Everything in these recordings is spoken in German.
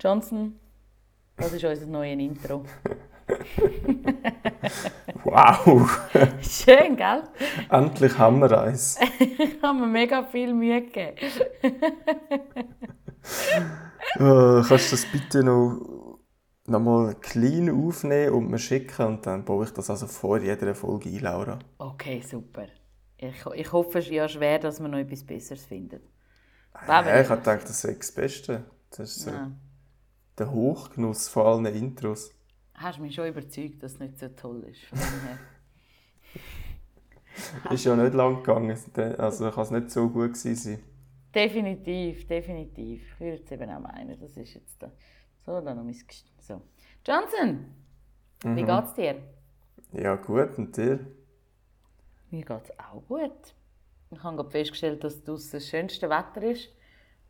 Johnson, das ist unser neues Intro. Wow! Schön, gell? Endlich haben wir eins. Ich habe mir mega viel Mühe gegeben. Äh, kannst du das bitte noch, noch mal clean aufnehmen und mir schicken und dann baue ich das also vor jeder Folge ein, Laura. Okay, super. Ich, ich hoffe es ist ja schwer, dass man noch etwas Besseres findet. Ja, ich habe gedacht, das sei das Beste. Das ist so Ja. Der Hochgenuss von allen Intros. Hast mich schon überzeugt, dass es nicht so toll ist. Ist ja nicht lang gegangen, also kann es nicht so gut gewesen sein. definitiv, definitiv. Ich würde es eben auch meinen. Das ist jetzt da. So, dann noch mein Gest- So. Johnson, wie geht's dir? Ja gut, und dir? Mir geht's auch gut. Ich habe gerade festgestellt, dass draussen das schönste Wetter ist.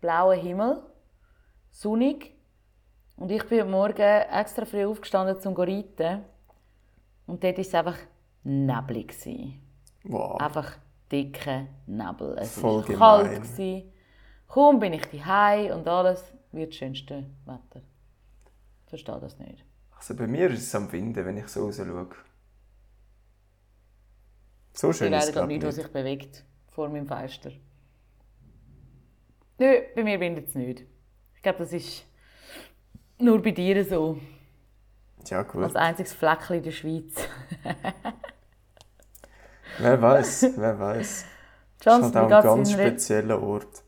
Blauer Himmel, sonnig. Und ich bin heute Morgen extra früh aufgestanden, um zu reiten. Und dort war es einfach neblig. Wow. Einfach dicker Nebel. Es Voll war gemein. kalt. gewesen. Kaum bin ich daheim und alles wird das schönste Wetter. Ich verstehe das nicht. Also bei mir ist es am Winden, wenn ich so raus schaue. So schön ist es gerade glaub ich nichts, was nicht. sich bewegt vor meinem Fenster. Nö, bei mir windet es nicht. Ich glaube, das ist nur bei dir so. Ja gut, Als einziges Fleckchen in der Schweiz. wer weiß, wer weiß. Es ist halt auch ein ganz spezieller Ort.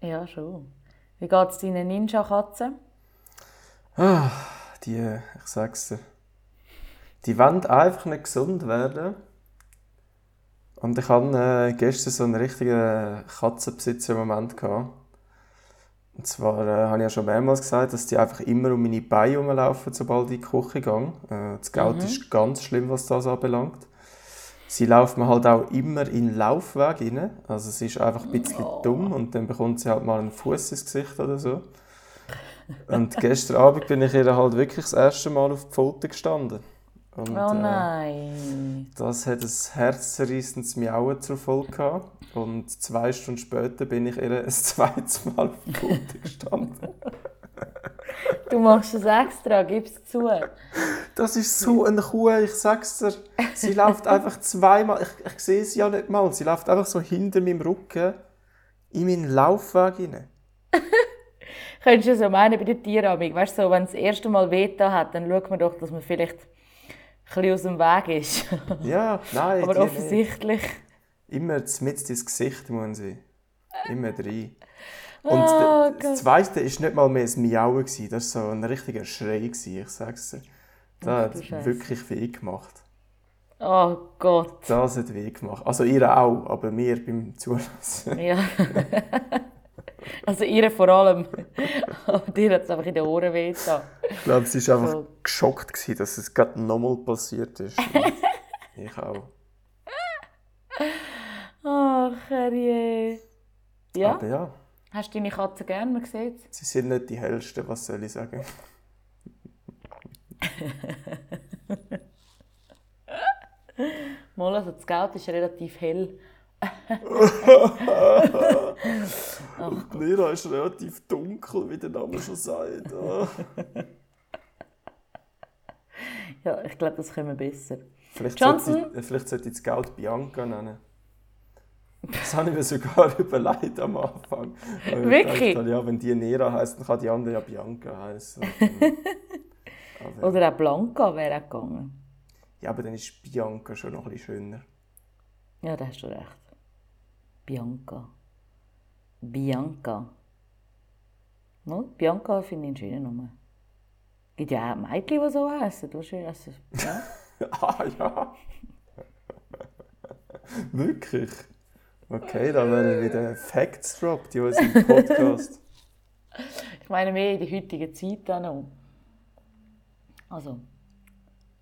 Ja, schon. Wie geht es deinen Ninja-Katzen? Die, ich sag's dir, die wollen einfach nicht gesund werden. Und ich hatte äh, gestern so einen richtigen Katzenbesitzer-Moment. gehabt. Und zwar äh, habe ich ja schon mehrmals gesagt, dass die einfach immer um meine Beine rumlaufen, sobald ich in die Küche gehe. Äh, das Geld ist ganz schlimm, was das anbelangt. Sie laufen mir halt auch immer in den Laufweg rein. Also es ist einfach ein bisschen dumm und dann bekommt sie halt mal einen Fuß ins Gesicht oder so. Und gestern Abend bin ich ihr halt wirklich das erste Mal auf die Pfote gestanden. Und, Oh äh, nein. das hat ein herzzerreißendes Miauen zur Folge gehabt. Und zwei Stunden später bin ich ihr ein zweites Mal auf die Pfote gestanden. Du machst es extra, gib es zu. Das ist so eine Kuh, ich sag's dir. Sie läuft einfach zweimal, ich, ich sehe sie ja nicht mal, sie läuft einfach so hinter meinem Rücken in meinen Laufweg rein. Könntest du so meinen bei den Tieren, weißt du, so, wenn es das erste Mal Veta hat, dann schaut man doch, dass man vielleicht bisschen aus dem Weg ist. Ja, nein, Aber die nicht. offensichtlich. Immer mit ins Gesicht muss sie. Immer rein. Und Oh das Zweite war nicht mal mehr ein Miauen, das war so ein richtiger Schrei, ich sag's dir. Das Ach, hat wirklich weh gemacht. Oh Gott. Das hat weh gemacht. Also ihr auch, aber mir beim Zulassen. Ja. also ihr vor allem. Aber dir hat es einfach in den Ohren weh. Ich glaube, sie war einfach Voll. geschockt, gewesen, dass es gerade nochmal passiert ist. Ich auch. Ach, herrje. Ja? Aber ja, Hast du deine Katze gern? Man sieht sie sind nicht die hellsten, was soll ich sagen. Mal, also das Geld ist relativ hell. Und Lira ist relativ dunkel, wie der Name schon sagt. Ah. Ja, ich glaube, das können wir besser. Vielleicht, Johnson? sollte ich, vielleicht sollte ich das Geld Bianca nennen. Das habe ich mir sogar überlegt am Anfang. Wirklich? gedacht habe, ja, wenn die Nera heisst, dann kann die andere ja Bianca heißen. Oder auch Blanca wäre auch gegangen. ja, aber dann ist Bianca schon noch ein bisschen schöner. Ja, da hast du recht. Bianca. Bianca. No, Bianca finde ich einen schönen Namen. Gibt ja auch Mädchen, die so heißen. Du schön, also, ja. ah ja. Wirklich? Okay, da werden wieder Facts dropped in unserem Podcast. Ich meine mehr in der heutigen Zeit auch noch. Also,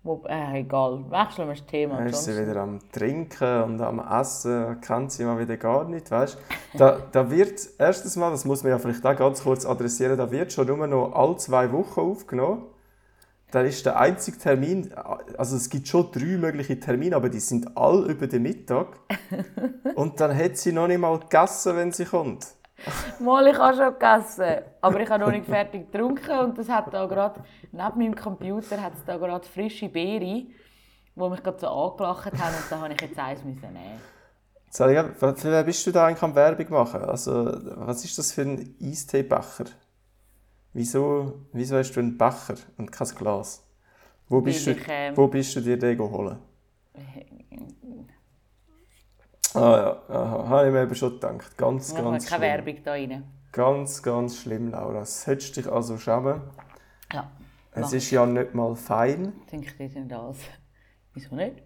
wo, äh, egal. Wechseln wir das Thema. Dann ist sie wieder am Trinken und am Essen, kennt sie mal wieder gar nicht, weißt da, da wird, erstens mal, das muss man ja vielleicht auch ganz kurz adressieren, da wird schon nur noch alle zwei Wochen aufgenommen. Dann ist der einzige Termin, also es gibt schon drei mögliche Termine, aber die sind alle über den Mittag. Und dann hat sie noch nicht mal gegessen, wenn sie kommt. Mal, ich habe schon gegessen, aber ich habe noch nicht fertig getrunken und das hat da gerade, neben meinem Computer hat es da gerade frische Beere, die mich gerade so angelacht haben und da habe ich jetzt eins müssen nehmen. Ich, für wen bist du da eigentlich am Werbung machen? Also, was ist das für ein Eisteebecher? Wieso, wieso hast du einen Becher und kein Glas? Wo bist, Weil du, ich, ähm, wo bist du dir den geholt? Ah ja, aha, habe ich mir eben schon gedacht. Ganz, Ich mache ganz keine schlimm. Werbung da rein. Ganz, ganz schlimm, Laura. Das solltest dich also schämen. Ja, Es ist ja nicht mal fein. denke ich dir denn das. Wieso nicht?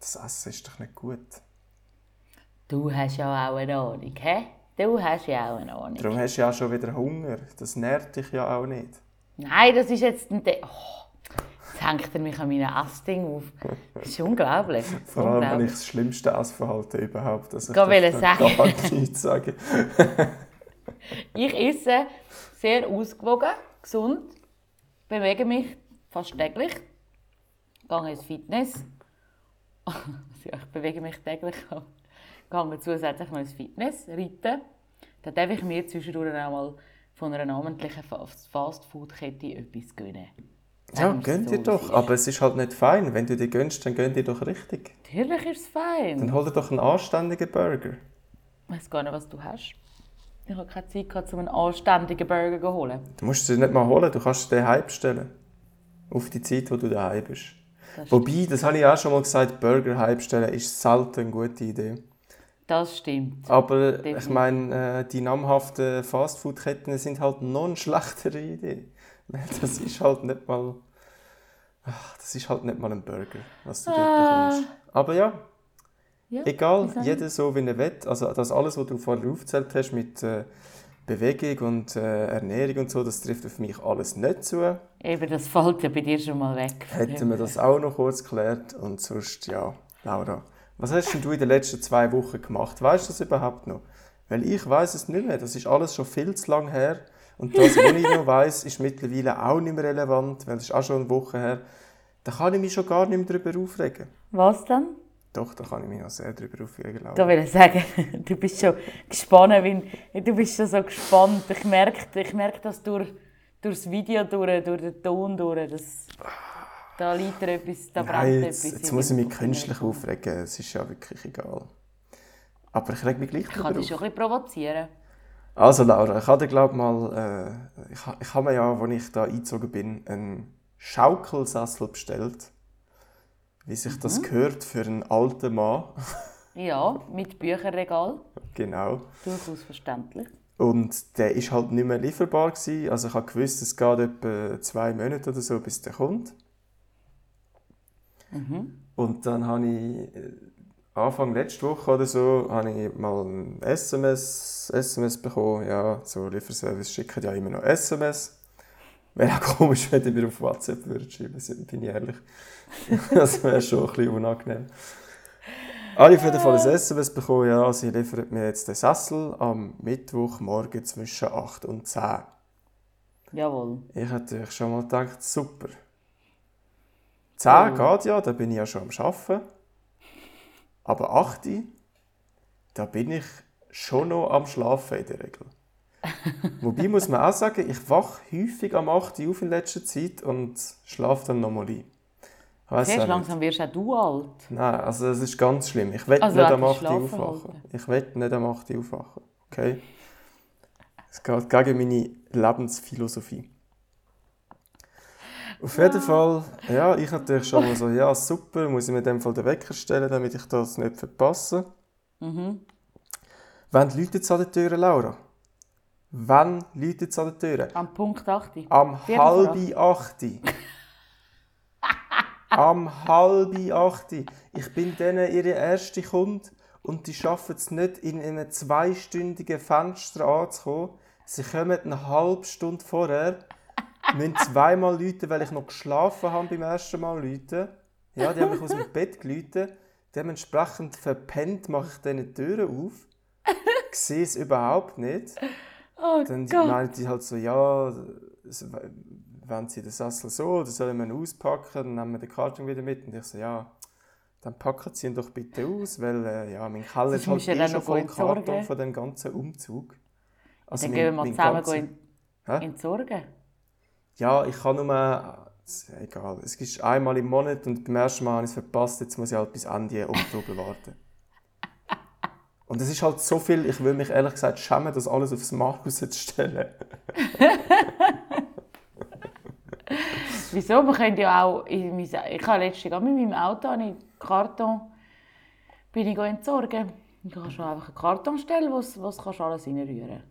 Das Essen ist doch nicht gut. Du hast ja auch eine Ahnung, hä? Du hast ja auch eine Ahnung. Darum hast du ja auch schon wieder Hunger. Das nährt dich ja auch nicht. Nein, das ist jetzt ein... De oh, jetzt hängt er mich an meinem Essding auf. Das ist unglaublich. Vor allem habe ich unglaublich. das schlimmste Essverhalten überhaupt. Also ich Gerade darf wollte da sagen. gar nichts sagen. Ich esse sehr ausgewogen, gesund, bewege mich fast täglich, gehe ins Fitness. Ja, ich bewege mich täglich, gehe zusätzlich noch ins Fitness, reiten. Dann darf ich mir zwischendurch auch mal von einer namentlichen Fa- Fastfood-Kette etwas gönnen. Ja, es gönn dir doch. es. Aber es ist halt nicht fein. Wenn du dir gönnst, dann gönn dir doch richtig. Natürlich ist es fein. Dann hol dir doch einen anständigen Burger. Ich weiß gar nicht, was du hast. Ich habe keine Zeit, gehabt, um einen anständigen Burger zu holen. Du musst sie nicht mal holen, du kannst den daheim bestellen. Auf die Zeit, wo du daheim bist. Das, Wobei, das habe ich auch schon mal gesagt, Burger heim bestellen ist selten eine gute Idee. das stimmt. Aber ich Definitiv. meine, äh, die namhaften Fastfood-Ketten sind halt noch eine schlechtere Idee. Das ist halt nicht mal. Ach, das ist halt nicht mal ein Burger, was du dort Ah. bekommst. Aber ja, Ja, egal, jeder so wie er will. Also das alles, was du vorher aufgezählt hast mit äh, Bewegung und äh, Ernährung und so, das trifft auf mich alles nicht zu. Eben, das fällt ja bei dir schon mal weg. Hätten wir das auch noch kurz geklärt. Und sonst, ja, Laura, was hast denn du in den letzten zwei Wochen gemacht? Weißt du das überhaupt noch? Weil ich weiß es nicht mehr. Das ist alles schon viel zu lang her. Und das, was ich noch weiß, ist mittlerweile auch nicht mehr relevant, weil es ist auch schon eine Woche her. Da kann ich mich schon gar nicht mehr darüber aufregen. Was dann? Doch, da kann ich mich noch sehr darüber aufregen. Da will ich sagen, du bist schon gespannt, wie, du bist schon so gespannt. Ich merke, ich merke das durch, durch das Video, durch, durch den Ton, durch das... Da liegt etwas, da brennt Nein, etwas. jetzt, jetzt in muss ich mich künstlich aufregen. Es ist ja wirklich egal. Aber ich reg mich gleich Ich kann darüber dich schon ein bisschen provozieren. Also Laura, ich hatte glaube mal, äh, ich, ich habe mir ja, als ich da eingezogen bin, einen Schaukelsessel bestellt. Wie sich das gehört für einen alten Mann. Ja, mit Bücherregal. genau. Durchaus verständlich. Und der ist halt nicht mehr lieferbar gewesen. Also ich habe gewusst, es geht etwa zwei Monate oder so, bis der kommt. Und dann habe ich äh, Anfang letzte Woche oder so habe ich mal ein SMS, SMS bekommen. Ja, so Lieferservice schicken ja immer noch SMS. Wäre auch komisch, wenn die mir auf WhatsApp würden schreiben würden, bin ich ehrlich. das wäre schon ein bisschen unangenehm. Habe ich auf jeden Fall ein SMS bekommen, ja, sie liefern mir jetzt den Sessel am Mittwochmorgen zwischen 8 und 10. Jawohl. Ich hätte natürlich schon mal gedacht, super. 10 geht ja, da bin ich ja schon am Arbeiten. Aber 8, da bin ich schon noch am Schlafen in der Regel. Wobei muss man auch sagen, ich wache häufig am 8 Uhr auf in letzter Zeit und schlafe dann nochmal ein. Weiss nicht. langsam wirst auch du alt. Nein, also es ist ganz schlimm. Ich will Also nicht am das 8 Uhr aufwachen. Schlafverhalten. Ich will nicht am 8 Uhr aufwachen. Okay? Es geht gegen meine Lebensphilosophie. Auf jeden Fall, ja, ich natürlich schon mal so, ja, super, muss ich mir in dem Fall den Wecker stellen, damit ich das nicht verpasse. Mhm. Wann läutet es an der Tür, Laura? Wann läutet es an der Tür? Am Punkt 8. Am Viertel vor halb acht. Am halb acht. Ich bin denen ihre erste Kunde und die schaffen es nicht, in einem zweistündigen Fenster anzukommen. Sie kommen eine halbe Stunde vorher, müssen zweimal läuten, weil ich noch geschlafen habe beim ersten Mal läuten. Ja, die haben mich aus dem Bett geläutet. Dementsprechend verpennt mache ich diese Türen auf. Ich sehe es überhaupt nicht. Oh Dann Gott. meinen die halt so, ja, wenn sie den Sessel so, oder sollen wir ihn auspacken, dann nehmen wir den Karton wieder mit. Und ich so, ja, dann packen Sie ihn doch bitte aus, weil äh, ja, mein Keller ist halt eh dann schon voll. Karton von dem ganzen Umzug. Also Dann mein- gehen wir mal zusammen gehen Hä? entsorgen. Ja, ich kann nur... äh, Egal, es ist einmal im Monat und beim ersten Mal habe ich es verpasst, jetzt muss ich halt bis Ende Oktober warten. Und es ist halt so viel, ich will mich ehrlich gesagt schämen, das alles aufs Markus zu stellen. Wieso? Man könnte ja auch... In mein, ich habe letztens mit meinem Auto einen Karton bin ich entsorgen. Ich kann schon einfach einen Karton stellen, wo es es kannst alles reinrühren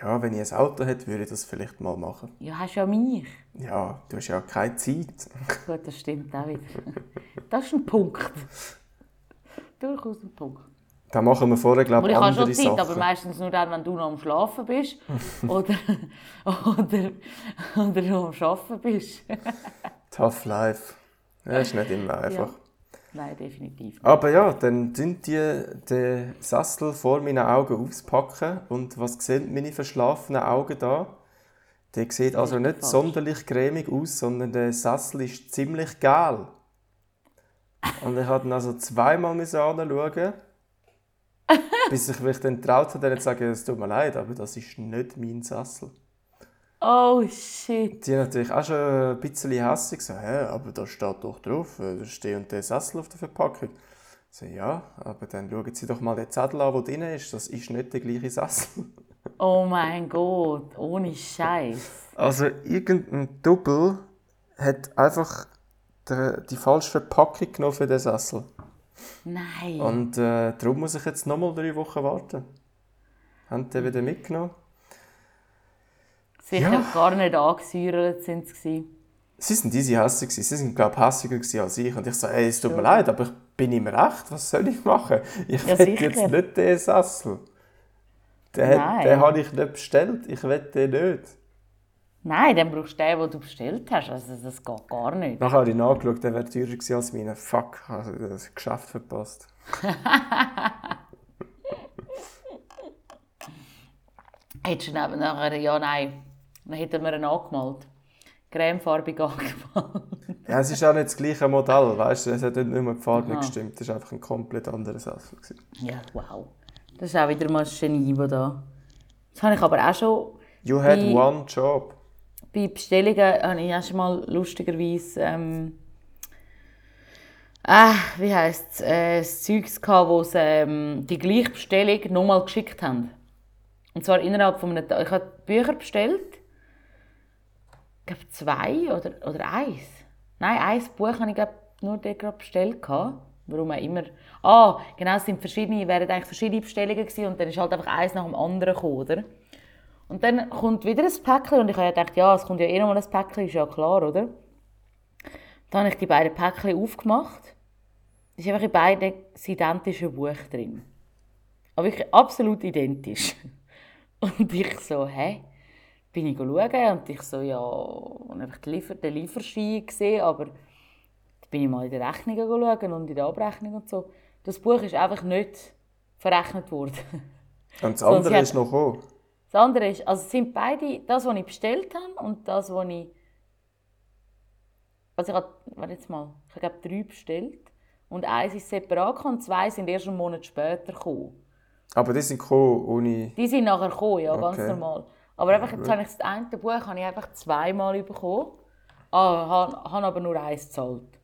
Ja, wenn ich ein Auto hätte, würde ich das vielleicht mal machen. Ja, hast ja mich. Ja, du hast ja keine Zeit. Gut, das stimmt auch wieder. Das ist ein Punkt. Durchaus ein Punkt. Da machen wir vorher, glaube ich, ich habe andere schon Zeit, Sachen. aber meistens nur dann, wenn du noch am Schlafen bist oder, oder, oder noch am Arbeiten bist. Tough life. Ja, ist nicht immer einfach. Nein, definitiv nicht. Aber ja, dann sind die den Sessel vor meinen Augen auspacken und was sehen meine verschlafenen Augen da? Der sieht also nicht falsch. sonderlich cremig aus, sondern der Sessel ist ziemlich geil. Und ich musste ihn also zweimal anschauen, bis ich mich dann traut habe, zu sagen, es tut mir leid, aber das ist nicht mein Sessel. Oh shit. Die haben natürlich auch schon ein bisschen hässlich so, hä, aber da steht doch drauf, äh, da steht und der Sessel auf der Verpackung. Ich So, ja, aber dann schauen Sie doch mal den Zettel an, der drin ist, das ist nicht der gleiche Sessel. Oh mein Gott, ohne Scheiß. Also irgendein Double hat einfach die falsche Verpackung genommen für den Sessel. Nein. Und äh, darum muss ich jetzt nochmal drei Wochen warten. Haben die wieder mitgenommen? Sicher Ja. gar nicht angesäuert sind sie. Sie sind diese gewesen. Sie sind, glaube ich, gewesen als ich. Und ich so, ey, es tut mir leid, aber ich bin ihm recht. Was soll ich machen? Ich Ja, will jetzt nicht den Sessel. Den, Nein. den habe ich nicht bestellt. Ich will den nicht. Nein, dann brauchst du den, den du bestellt hast. Also das geht gar nicht. Nachher habe ich nachgeschaut, der wäre teurer gewesen als meine. Fuck, also das Geschäft verpasst. Hättest du nachher, ja nein, dann hätten wir ihn angemalt. Cremefarbig angemalt. Ja, es ist auch nicht das gleiche Modell, weißt du? Es hat nicht nur die Farbe nicht gestimmt. Das war einfach ein komplett anderer Sessel. gewesen. Ja, wow. Das ist auch wieder mal ein Genie, das da... Das habe ich aber auch schon... You had Wie- one job. Bei Bestellungen habe ich auch schon mal lustigerweise... Ähm, ah, wie heisst es? Äh, das Zeugs gehabt, wo sie ähm, die gleiche Bestellung nochmal geschickt haben. Und zwar innerhalb von einem Tag. Ich habe Bücher bestellt. Glaube zwei oder, oder eins. Nein, ein Buch habe ich glaub, nur dort gerade bestellt. Warum auch immer. Ah, genau, es sind verschiedene, wären eigentlich verschiedene Bestellungen gewesen und dann ist halt einfach eins nach dem anderen gekommen, oder? Und dann kommt wieder ein Päckchen und ich habe gedacht, ja, es kommt ja eh nochmal ein Päckchen, ist ja klar, oder? Dann habe ich die beiden Päckchen aufgemacht. Es ist einfach in beiden das identische Buch drin. Aber wirklich absolut identisch. Und ich so, hä? Bin ich schauen und ich so, ja, und einfach den, Liefer den Lieferschein gesehen, aber dann bin ich mal in die Rechnungen schauen und in der Abrechnung und so. Das Buch ist einfach nicht verrechnet worden. Und das andere ist noch gekommen. Das andere ist, also es sind beide, das, was ich bestellt habe und das, was ich... Also ich habe, warte jetzt mal, ich habe drei bestellt und eins ist separat gekommen und zwei sind erst einen Monat später gekommen. Aber die sind gekommen ohne... Die sind nachher gekommen, ja, ganz Okay. normal. Aber einfach, jetzt habe ich das eine Buch habe ich einfach zweimal bekommen, ah, habe, habe aber nur eins gezahlt.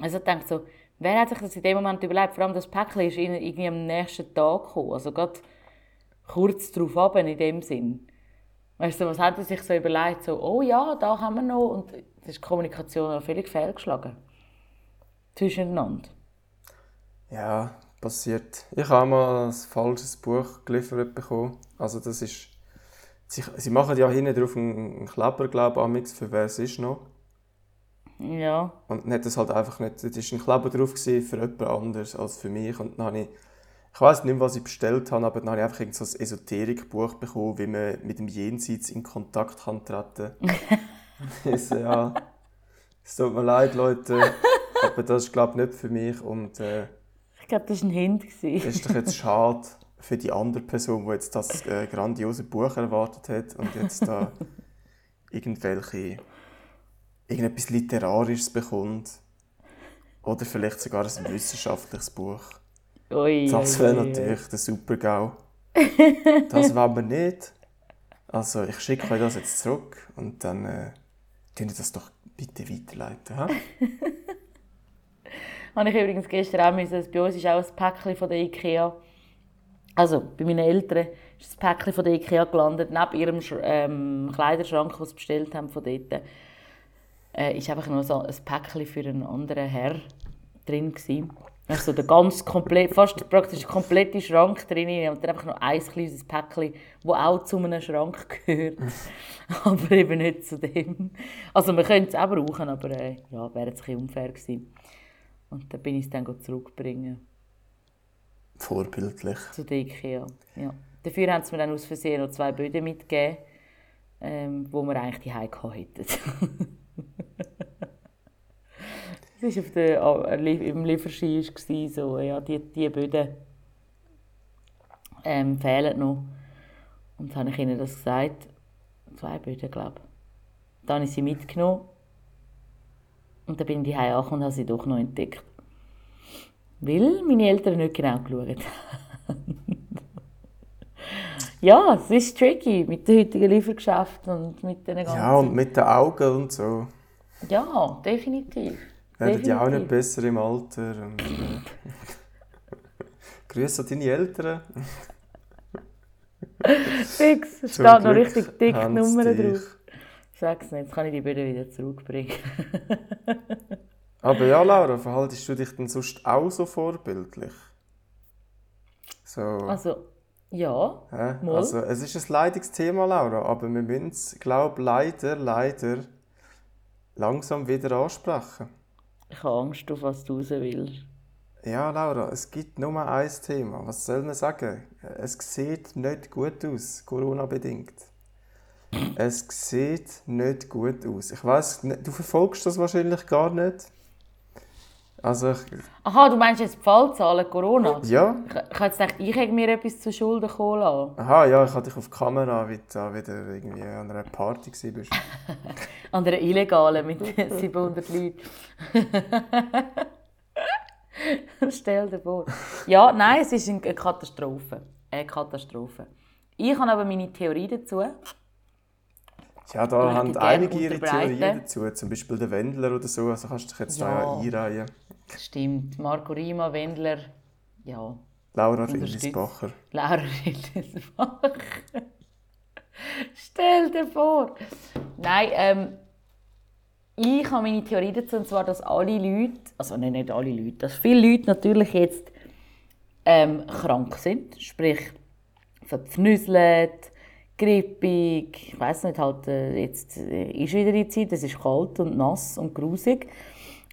Also ich dachte so, wer hat sich das in dem Moment überlegt? Vor allem das Päckchen ist irgendwie am nächsten Tag gekommen, also gerade kurz darauf ab in dem Sinn. Weißt du, was hat er sich so überlegt? So, oh ja, da haben wir noch. Und das ist die Kommunikation auch völlig fehlgeschlagen. Zwischeneinander. Ja, passiert. Ich habe mal ein falsches Buch geliefert bekommen. Also das ist... Sie, sie machen ja hinten drauf einen einen Kleber, glaube ich, amix, für wer es ist noch. Ja. Und hat es halt einfach nicht... Es war ein Kleber drauf für jemand anderes als für mich. Und dann habe ich... Ich weiß nicht mehr, was ich bestellt habe, aber dann habe ich einfach irgend so ein Esoterikbuch bekommen, wie man mit dem Jenseits in Kontakt kann treten kann. so, ja, es tut mir leid, Leute, aber das ist, glaube ich, nicht für mich. Und äh, Ich glaube, das war ein Hint. das ist doch jetzt schade für die andere Person, die jetzt das äh, grandiose Buch erwartet hat und jetzt da irgendwelche... irgendetwas Literarisches bekommt. Oder vielleicht sogar ein wissenschaftliches Buch. Ui, Das wäre natürlich der Super-GAU. Das wollen wir nicht. Also ich schicke euch das jetzt zurück und dann äh, könnt ihr das doch bitte weiterleiten. Ha? Habe ich übrigens gestern auch müssen, bei uns ist auch ein Päckchen von der Ikea, also bei meinen Eltern ist das Päckchen von der Ikea gelandet, neben ihrem ähm, Kleiderschrank, den sie bestellt haben von dort, äh, ist einfach noch so ein Päckchen für einen anderen Herr drin gewesen. Also der ganz komplett, fast praktisch komplette Schrank drin und dann einfach noch ein kleines Päckchen, das auch zu einem Schrank gehört, aber eben nicht zu dem. Also man könnte es auch brauchen, aber äh, ja, wäre jetzt ein bisschen unfair gewesen. Und dann bin ich es dann zurückbringen Vorbildlich. zu der Ikea. Ja. Dafür haben sie mir dann aus Versehen noch zwei Böden mitgegeben, ähm, wo wir eigentlich die Heike hätten. Das war auf der, Lie- im Lieferschein war so, ja, die, die Böden ähm, fehlen noch. Und dann habe ich ihnen das gesagt. Zwei Böden, glaube ich. Dann habe ich sie mitgenommen. Und dann bin ich daheim angekommen und habe sie doch noch entdeckt. Weil meine Eltern nicht genau geschaut haben. ja, es ist tricky mit den heutigen Liefergeschäften und mit den ganzen... Ja, und mit den Augen und so. Ja, definitiv. Werden die auch nicht besser im Alter. Und, äh, Grüße an deine Eltern. Fix, es steht noch richtig dick Nummer drauf. Sag's nicht, jetzt kann ich die Böden wieder zurückbringen. Aber ja, Laura, verhaltest du dich denn sonst auch so vorbildlich? So, Also, ja, also es ist ein leidiges Thema, Laura, aber wir müssen es, glaube leider, leider langsam wieder ansprechen. ich habe Angst, auf was du raus willst. Ja, Laura, es gibt nur ein Thema. Was soll man sagen? Es sieht nicht gut aus, Corona-bedingt. Es sieht nicht gut aus. Ich weiß, du verfolgst das wahrscheinlich gar nicht. Also, ich, Aha, du meinst jetzt die Fallzahlen Corona? ja. Ich, ich habe jetzt gedacht, ich hätte mir etwas zu Schulden kommen lassen. Aha, ja, ich hatte dich auf die Kamera, wie du wieder irgendwie an einer Party warst. An einer illegalen mit 700 Leuten. Stell dir vor. Ja, nein, es ist eine Katastrophe. Eine Katastrophe. Ich habe aber meine Theorie dazu. Ja, da haben einige ihre. Theorien dazu. Zum Beispiel der Wendler oder so. Also kannst du dich jetzt da Ja. ja einreihen. Stimmt. Marco Rima, Wendler, ja. Laura. Rillisbacher. Laura Rillesbach. Stell dir vor. Nein, ähm, ich habe meine Theorie dazu, und zwar, dass alle Leute, also nein, nicht alle Leute, dass viele Leute natürlich jetzt ähm, krank sind, sprich verpfnüselt, grippig, ich weiß nicht, halt, äh, jetzt äh, ist wieder die Zeit, es ist kalt und nass und grusig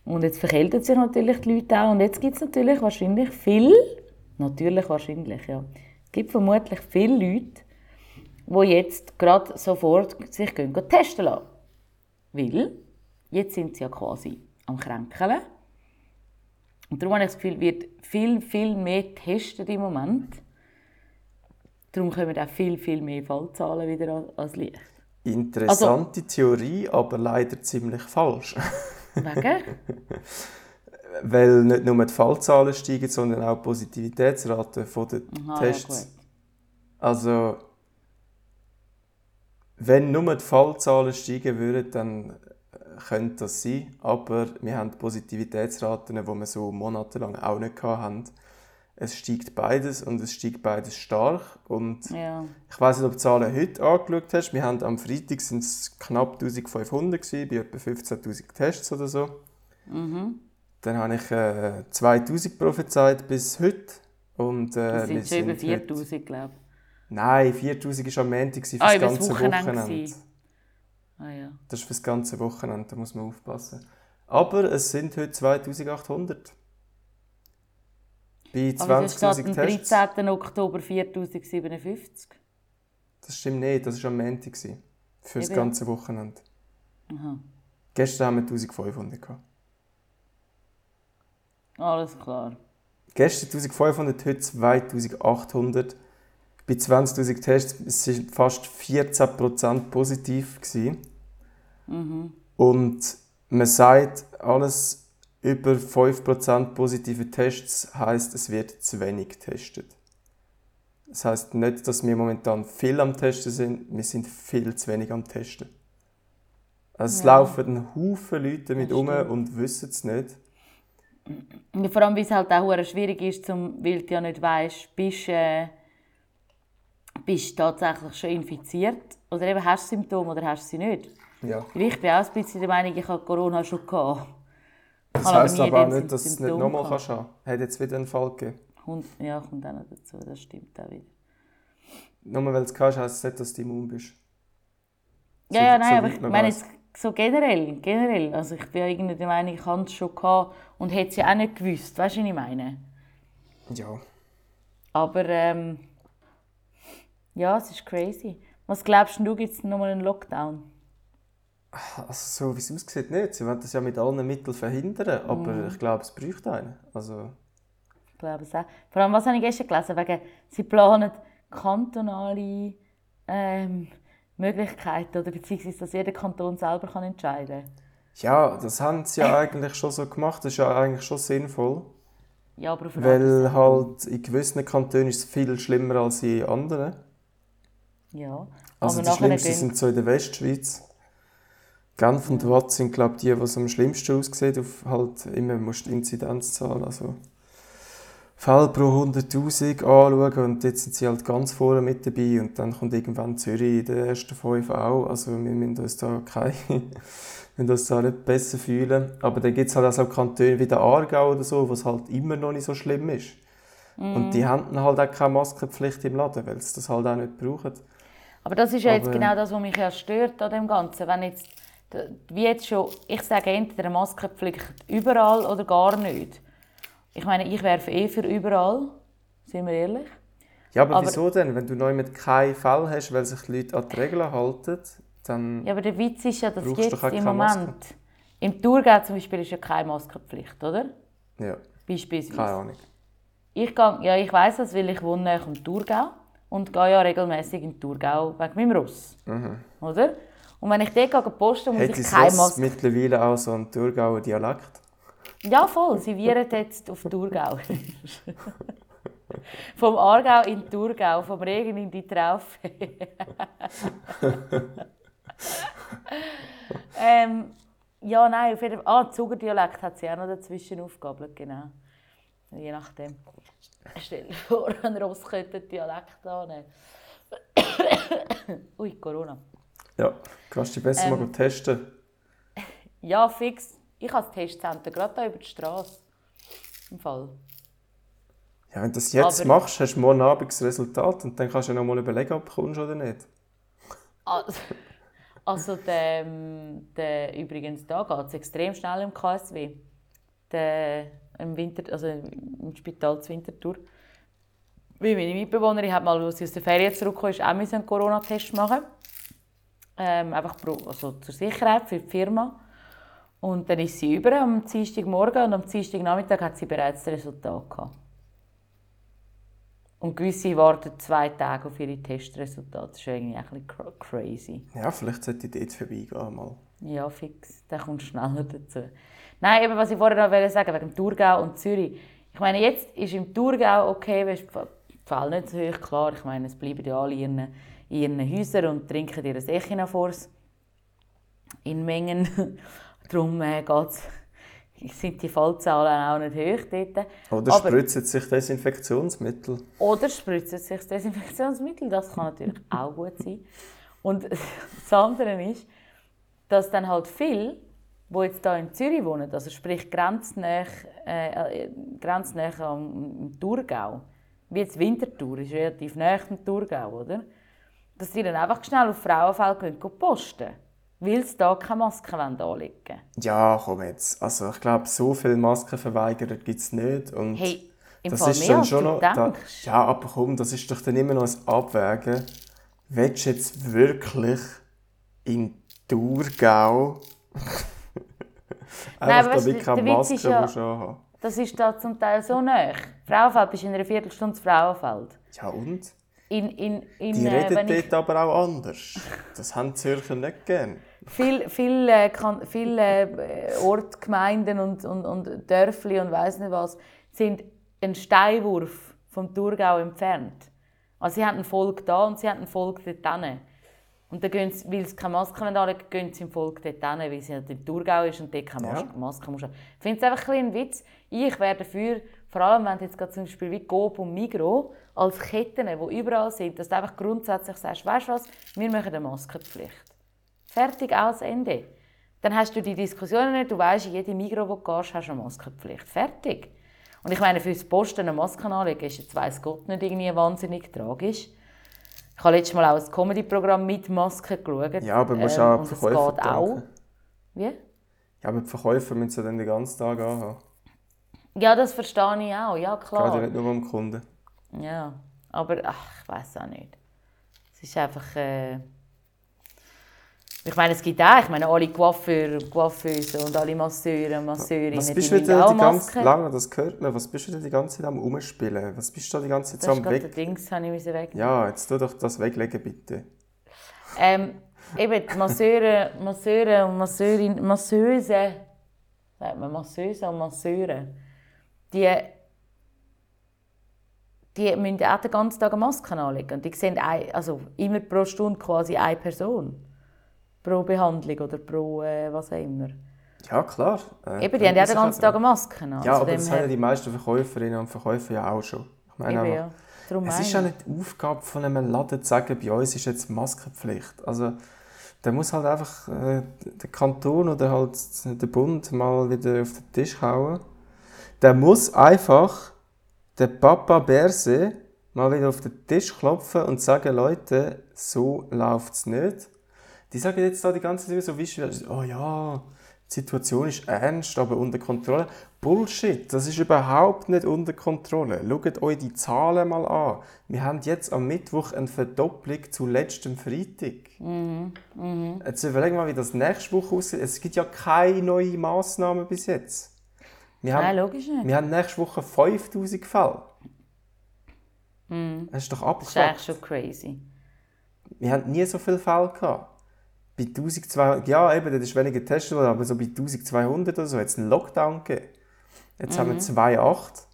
und jetzt verkälten sich natürlich die Leute auch und jetzt gibt es natürlich wahrscheinlich viel, natürlich wahrscheinlich, ja, es gibt vermutlich viele Leute, die jetzt gerade sofort sich gehen, gehen testen lassen. Weil jetzt sind sie ja quasi am Kränkeln. Und darum habe ich das Gefühl, wird viel, viel mehr getestet im Moment. Darum kommen auch viel, viel mehr Fallzahlen wieder ans Licht. Interessante Theorie, aber leider ziemlich falsch. Wegen? Weil nicht nur die Fallzahlen steigen, sondern auch die Positivitätsrate der Aha, Tests. ja. Also, wenn nur die Fallzahlen steigen würden, dann äh, könnte das sein. Aber wir haben Positivitätsraten, die wir so monatelang auch nicht hatten. Es steigt beides und es steigt beides stark. Und Ja. ich weiß nicht, ob du die Zahlen heute angeschaut hast. Wir haben am Freitag sind es knapp 1500 gewesen, bei etwa 15.000 Tests oder so. Dann habe ich äh, 2000 prophezeit bis heute. Und, äh, Das sind schon über sind heute- 4000, glaube Nein, 4000 war am Montag für Ah, das über das ganze Wochenende Wochenende. ich. Ah ja. Das ist für das ganze Wochenende, da muss man aufpassen. Aber es sind heute 2800. Bei Aber es steht 20.000 am Tests. 13. Oktober 4057. Das stimmt nicht, das war am Montag. Für das ganze Wochenende. Aha. Gestern haben wir 1500 gehabt. Alles klar. Gestern 1500, heute 2800. Bei 20.000 Tests es sind fast 14% positiv. Gewesen. Und man sagt, alles über 5% positive Tests heisst, es wird zu wenig getestet. Das heisst nicht, dass wir momentan viel am Testen sind, wir sind viel zu wenig am Testen. Also es Ja. laufen ein Haufen Leute Das um und wissen es nicht. Ja, vor allem, weil es halt auch schwierig ist, zum, weil du ja nicht weißt, bist äh, bist du tatsächlich schon infiziert oder eben hast du Symptome oder hast du sie nicht. Ja. Ich bin auch ein bisschen der Meinung, ich habe Corona schon gehabt. Das aber heisst aber auch nicht, dass du es nicht nochmal kannst haben. Hat jetzt wieder einen Fall gegeben. Ja, kommt auch noch dazu, das stimmt auch wieder. Nur weil du es hast, heisst es nicht, dass du immun bist. Ja, So- ja, nein, so aber ich meine jetzt so generell, generell. Also ich bin ja irgendwie der Meinung, ich habe es schon gehabt und hätte es ja auch nicht gewusst. Weißt du, was ich meine? Ja. Aber ähm, ja, es ist crazy. Was glaubst du, gibt es nochmal einen Lockdown? Also so wie es aussieht, nicht. Sie wollen das ja mit allen Mitteln verhindern, aber Mhm. ich glaube, es bräuchte einen. Also, Ich glaube es auch. Vor allem, was habe ich gestern gelesen? Wegen, sie planen kantonale ähm, Möglichkeiten, oder beziehungsweise, dass jeder Kanton selber kann entscheiden kann. ja, das haben sie ja eigentlich schon so gemacht. Das ist ja eigentlich schon sinnvoll. Ja, aber auf Weil halt in gewissen Kantonen ist es viel schlimmer als in anderen. Ja. Also aber die schlimmsten gehen- sind so in der Westschweiz. Genf und Watt sind glaube ich die, die am schlimmsten aussehen. Auf halt immer musst du die Inzidenzzahl, also Fälle pro 100'000 anschauen und jetzt sind sie halt ganz vorne mit dabei und dann kommt irgendwann Zürich in den ersten fünf auch. Also wir müssen uns da keine, wir müssen uns da nicht besser fühlen. Aber dann gibt es halt auch so Kantone wie der Aargau oder so, wo es halt immer noch nicht so schlimm ist. Und Mhm. die haben dann halt auch keine Maskenpflicht im Laden, weil sie das halt auch nicht brauchen. Aber das ist ja jetzt Aber- genau das, was mich ja stört an dem Ganzen. Wenn jetzt, wie jetzt schon, ich sage entweder eine Maskenpflicht überall oder gar nicht. Ich meine, ich werfe eh für überall, sind wir ehrlich. Ja, aber, Aber- wieso denn? Wenn du neu mit keinen Fall hast, weil sich die Leute an die Regeln halten, dann... Ja, aber der Witz ist ja, dass jetzt im keine Maske. Moment, im Thurgau zum Beispiel ist ja keine Maskenpflicht, oder? Ja, Beispielsweise. keine Ahnung. Ich, gehe, ja, ich weiss das, weil ich wohne am Thurgau und gehe ja regelmäßig in Thurgau wegen meinem Ross. Oder? Und wenn ich dort posten, muss Hat ich keine Maske... mittlerweile auch so einen Thurgauer Dialekt? Ja, voll. Sie viren jetzt auf Thurgau. vom Aargau in Thurgau, vom Regen in die Traufe. ähm, ja, nein, auf jeden Fall. Ah, Zugerdialekt hat sie auch noch dazwischen aufgegabelt, genau. Je nachdem. Stell dir vor, einen Dialekt annehmen. Ui, Corona. Ja, kannst du dich besser Ähm. mal testen. Ja, fix. Ich habe das Testcenter gerade hier über die Straße. Im Fall. Ja, wenn du das jetzt Aber- machst, hast du morgen Abend das Resultat und dann kannst du ja noch mal überlegen, ob du kommst oder nicht. Also, also der, der, übrigens, da geht es extrem schnell im KSW. Der, im, Winter, also im Spital zur Winterthur. Wie meine Mitbewohnerin hat mal, als sie aus der Ferien zurückgekommen ist, auch einen Corona-Test machen ähm, Einfach pro, also zur Sicherheit für die Firma. Und dann ist sie über am Dienstagmorgen und am Dienstagnachmittag hat sie bereits das Resultat gehabt. Und gewisse warten zwei Tage auf ihre Testresultate. Das ist irgendwie ein bisschen cra- crazy. Ja, vielleicht sollte ich dort vorbeigehen mal. Ja, fix. Dann kommt schneller dazu. Nein, eben, was ich vorher noch wollte sagen wegen dem Thurgau und Zürich. Ich meine, jetzt ist im Thurgau okay, weil die Fälle nicht so hoch, klar. Ich meine, es bleiben ja alle ihren, in ihren Häusern und trinken ihr Echinafors in Mengen. Darum äh, geht's, sind die Fallzahlen auch nicht hoch dort. Oder Aber- spritzen sich Desinfektionsmittel. Oder spritzen sich das Desinfektionsmittel, das kann natürlich auch gut sein. Und das andere ist, dass dann halt viele, die jetzt hier in Zürich wohnen, also sprich grenznäher, äh, äh, grenznäher am am Thurgau, wie jetzt Winterthur, ist relativ nahe am Thurgau, oder? Dass die dann einfach schnell auf Frauenfeld gehen, gehen posten weil sie da keine Maske anlegen wollen. Ja, komm jetzt. Also ich glaube, so viele Maskenverweigerer gibt es nicht. Und Hey, im das Fall ist mehr, dann schon noch. Da, ja, aber komm, das ist doch dann immer noch ein Abwägen. Willst du jetzt wirklich in Thurgau Nein, einfach aber weißt du, damit keine Maske ist ja- anhaben? Das ist da zum Teil so nah. Frauenfeld bist in einer Viertelstunde Frauenfeld. Ja und? In, in, in, Die äh, reden ich, dort aber auch anders. Das haben die Zürcher nicht gern. viele viel, äh, kan- viel, äh, Ortgemeinden und, und, und Dörfli und weiss nicht was sind ein Steinwurf vom Thurgau entfernt. Also sie haben ein Volk da und sie haben ein Volk dort hinten. Und dann gehen sie, weil sie keine Maske wollen, gehen sie im Volk dort hin, weil sie im Thurgau ist und dort keine Ja. Maske, Maske muss haben. Ich finde es einfach ein, ein Witz. Ich wäre dafür, vor allem wenn jetzt gerade zum Beispiel wie Coop und Migros als Ketten, die überall sind, dass du einfach grundsätzlich sagst, weißt du was, wir machen eine Maskenpflicht. Fertig, aus, Ende. Dann hast du die Diskussionen nicht, du weißt, in jedem Migros, wo du gehst, hast du eine Maskenpflicht. Fertig. Und ich meine, für das Posten eine Maske anlegen, ist jetzt weiss Gott nicht irgendwie wahnsinnig tragisch. Ich habe letztes Mal auch ein Comedy-Programm mit Maske geschaut. Ja, aber du musst ähm, auch Verkäufer geht auch. Wie? Ja, aber die Verkäufer müssen sie dann den ganzen Tag anhaben. Ja, das verstehe ich auch, ja Geht klar. ja nicht nur die Kunden. Ja, aber ach, ich weiß auch nicht. Es ist einfach. Äh... Ich meine, es gibt auch, ich meine, alle Coiffeur, Coiffeuse und alle Masseure und Masseurinnen, Was die bist auch die ganze lange, das gehört man, was bist du denn die ganze Zeit am Umspielen? Was bist du da die ganze Zeit am Weg? Dings, habe ich müssen weg. Ja, jetzt tu doch das weglegen, bitte. Ähm, eben, die Masseure, Masseure und Masseurin, Masseuse, sagt man Masseuse und Masseure, die, die müssen auch den ganzen Tag eine Maske anlegen. Und die sehen ein, also immer pro Stunde quasi eine Person. Pro Behandlung oder pro äh, was auch immer. Ja, klar. Äh, Eben, die haben ja auch den ganzen Tag eine Maske an. Ja, Also aber das haben ja die meisten Verkäuferinnen und Verkäufer ja auch schon. Ich meine, Eben, aber, ja. Darum es ist ja ich. nicht die Aufgabe von einem Laden zu sagen, bei uns ist jetzt Maskenpflicht. Also, da muss halt einfach äh, der Kanton oder halt der Bund mal wieder auf den Tisch hauen. Der muss einfach der Papa Berse mal wieder auf den Tisch klopfen und sagen, Leute, so läuft es nicht. Die sagen jetzt da die ganze Zeit so, wie oh ja, die Situation ist ernst, aber unter Kontrolle. Bullshit, das ist überhaupt nicht unter Kontrolle. Schaut euch die Zahlen mal an. Wir haben jetzt am Mittwoch eine Verdopplung zu letztem Freitag. Jetzt überlegen wir mal, wie das nächste Woche aussieht. Es gibt ja keine neuen Massnahmen bis jetzt. Wir haben, Nein, logisch nicht. wir haben nächste Woche 5000 Fälle. Das ist doch Das ist abgefuckt. eigentlich schon crazy. Wir haben nie so viele Fälle gehabt. Bei 1200, ja eben, das ist weniger getestet worden, aber so bei 1200 oder so hat es einen Lockdown gegeben. Jetzt haben wir 2,8.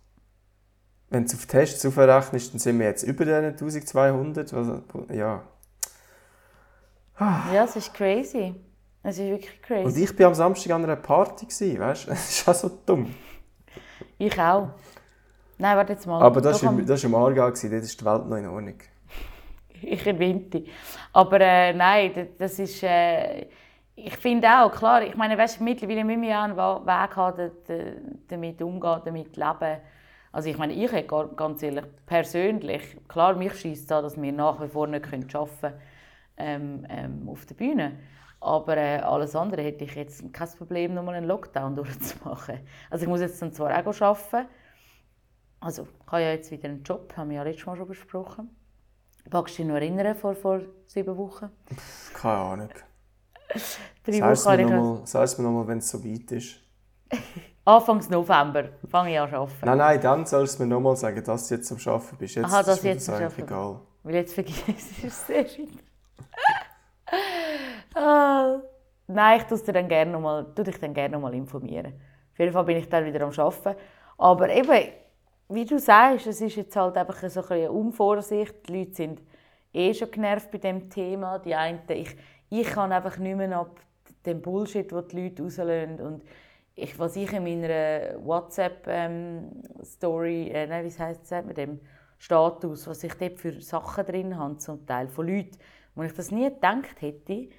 Wenn du auf Tests aufrechnest, dann sind wir jetzt über den 1200. Also, ja. Ja, es ist crazy. Es ist wirklich crazy. Und ich war am Samstag an einer Party, gewesen, weißt du? Das ist auch so dumm. Ich auch. Nein, warte jetzt mal. Aber das war am- im, Aargau, gewesen, dort ist die Welt noch in Ordnung. Ich erwähnte. Aber äh, nein, das ist. Äh, ich finde auch, klar, ich meine, weißt, mittlerweile müssen wir ja einen Weg haben, damit umgehen, damit leben. Also ich meine, ich hätte ganz ehrlich, persönlich, klar, mich schießt an, dass wir nach wie vor nicht arbeiten können ähm, ähm, auf der Bühne. Aber äh, alles andere hätte ich jetzt kein Problem, nochmal einen Lockdown durchzumachen. Also ich muss jetzt dann zwar auch arbeiten. Also ich habe ja jetzt wieder einen Job, haben wir ja letztes Mal schon besprochen. Magst du dich noch erinnern, vor, vor sieben Wochen? Keine Ahnung. Drei Sag's Wochen mir nochmal, sag's mir nochmal, wenn es so weit ist. Anfangs November fange ich an zu arbeiten. Nein, nein, dann sollst du mir nochmal sagen, dass du jetzt am Arbeiten bist. Jetzt Aha, dass ist mir jetzt am eigentlich egal. Weil jetzt vergesse ich es sehr schön. Ah, nein, ich tue dir dann gerne noch mal, tu dich dann gerne noch mal informieren. Auf jeden Fall bin ich dann wieder am Arbeiten. Aber eben, wie du sagst, es ist jetzt halt einfach so ein bisschen Unvorsicht. Die Leute sind eh schon genervt bei dem Thema. Die einen, ich, ich kann einfach nicht mehr ab dem Bullshit, den die Leute rauslösen. Und ich, was ich in meiner WhatsApp-Story, äh, nein, wie heisst, sagt man dem, Status, was ich dort für Sachen drin habe, zum Teil von Leuten, wo ich das nie gedacht hätte.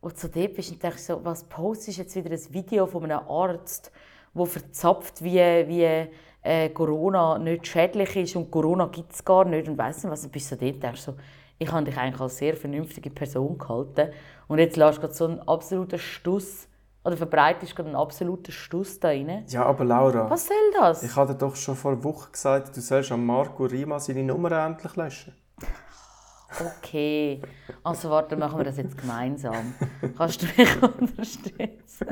Und so dort bist und denkst so, was postest jetzt wieder ein Video von einem Arzt, der verzapft, wie, wie äh, Corona nicht schädlich ist und Corona gibt es gar nicht und weiss nicht was. Und bist so dort und denkst so, ich habe dich eigentlich als sehr vernünftige Person gehalten und jetzt lässt du gerade so einen absoluten Stuss oder verbreitest gerade einen absoluten Stuss da rein. Ja, aber Laura, Was soll das? ich dir doch schon vor Wochen gesagt, du sollst an Marco Rima seine Nummer endlich löschen. Okay, also warte, machen wir das jetzt gemeinsam. Kannst du mich unterstützen?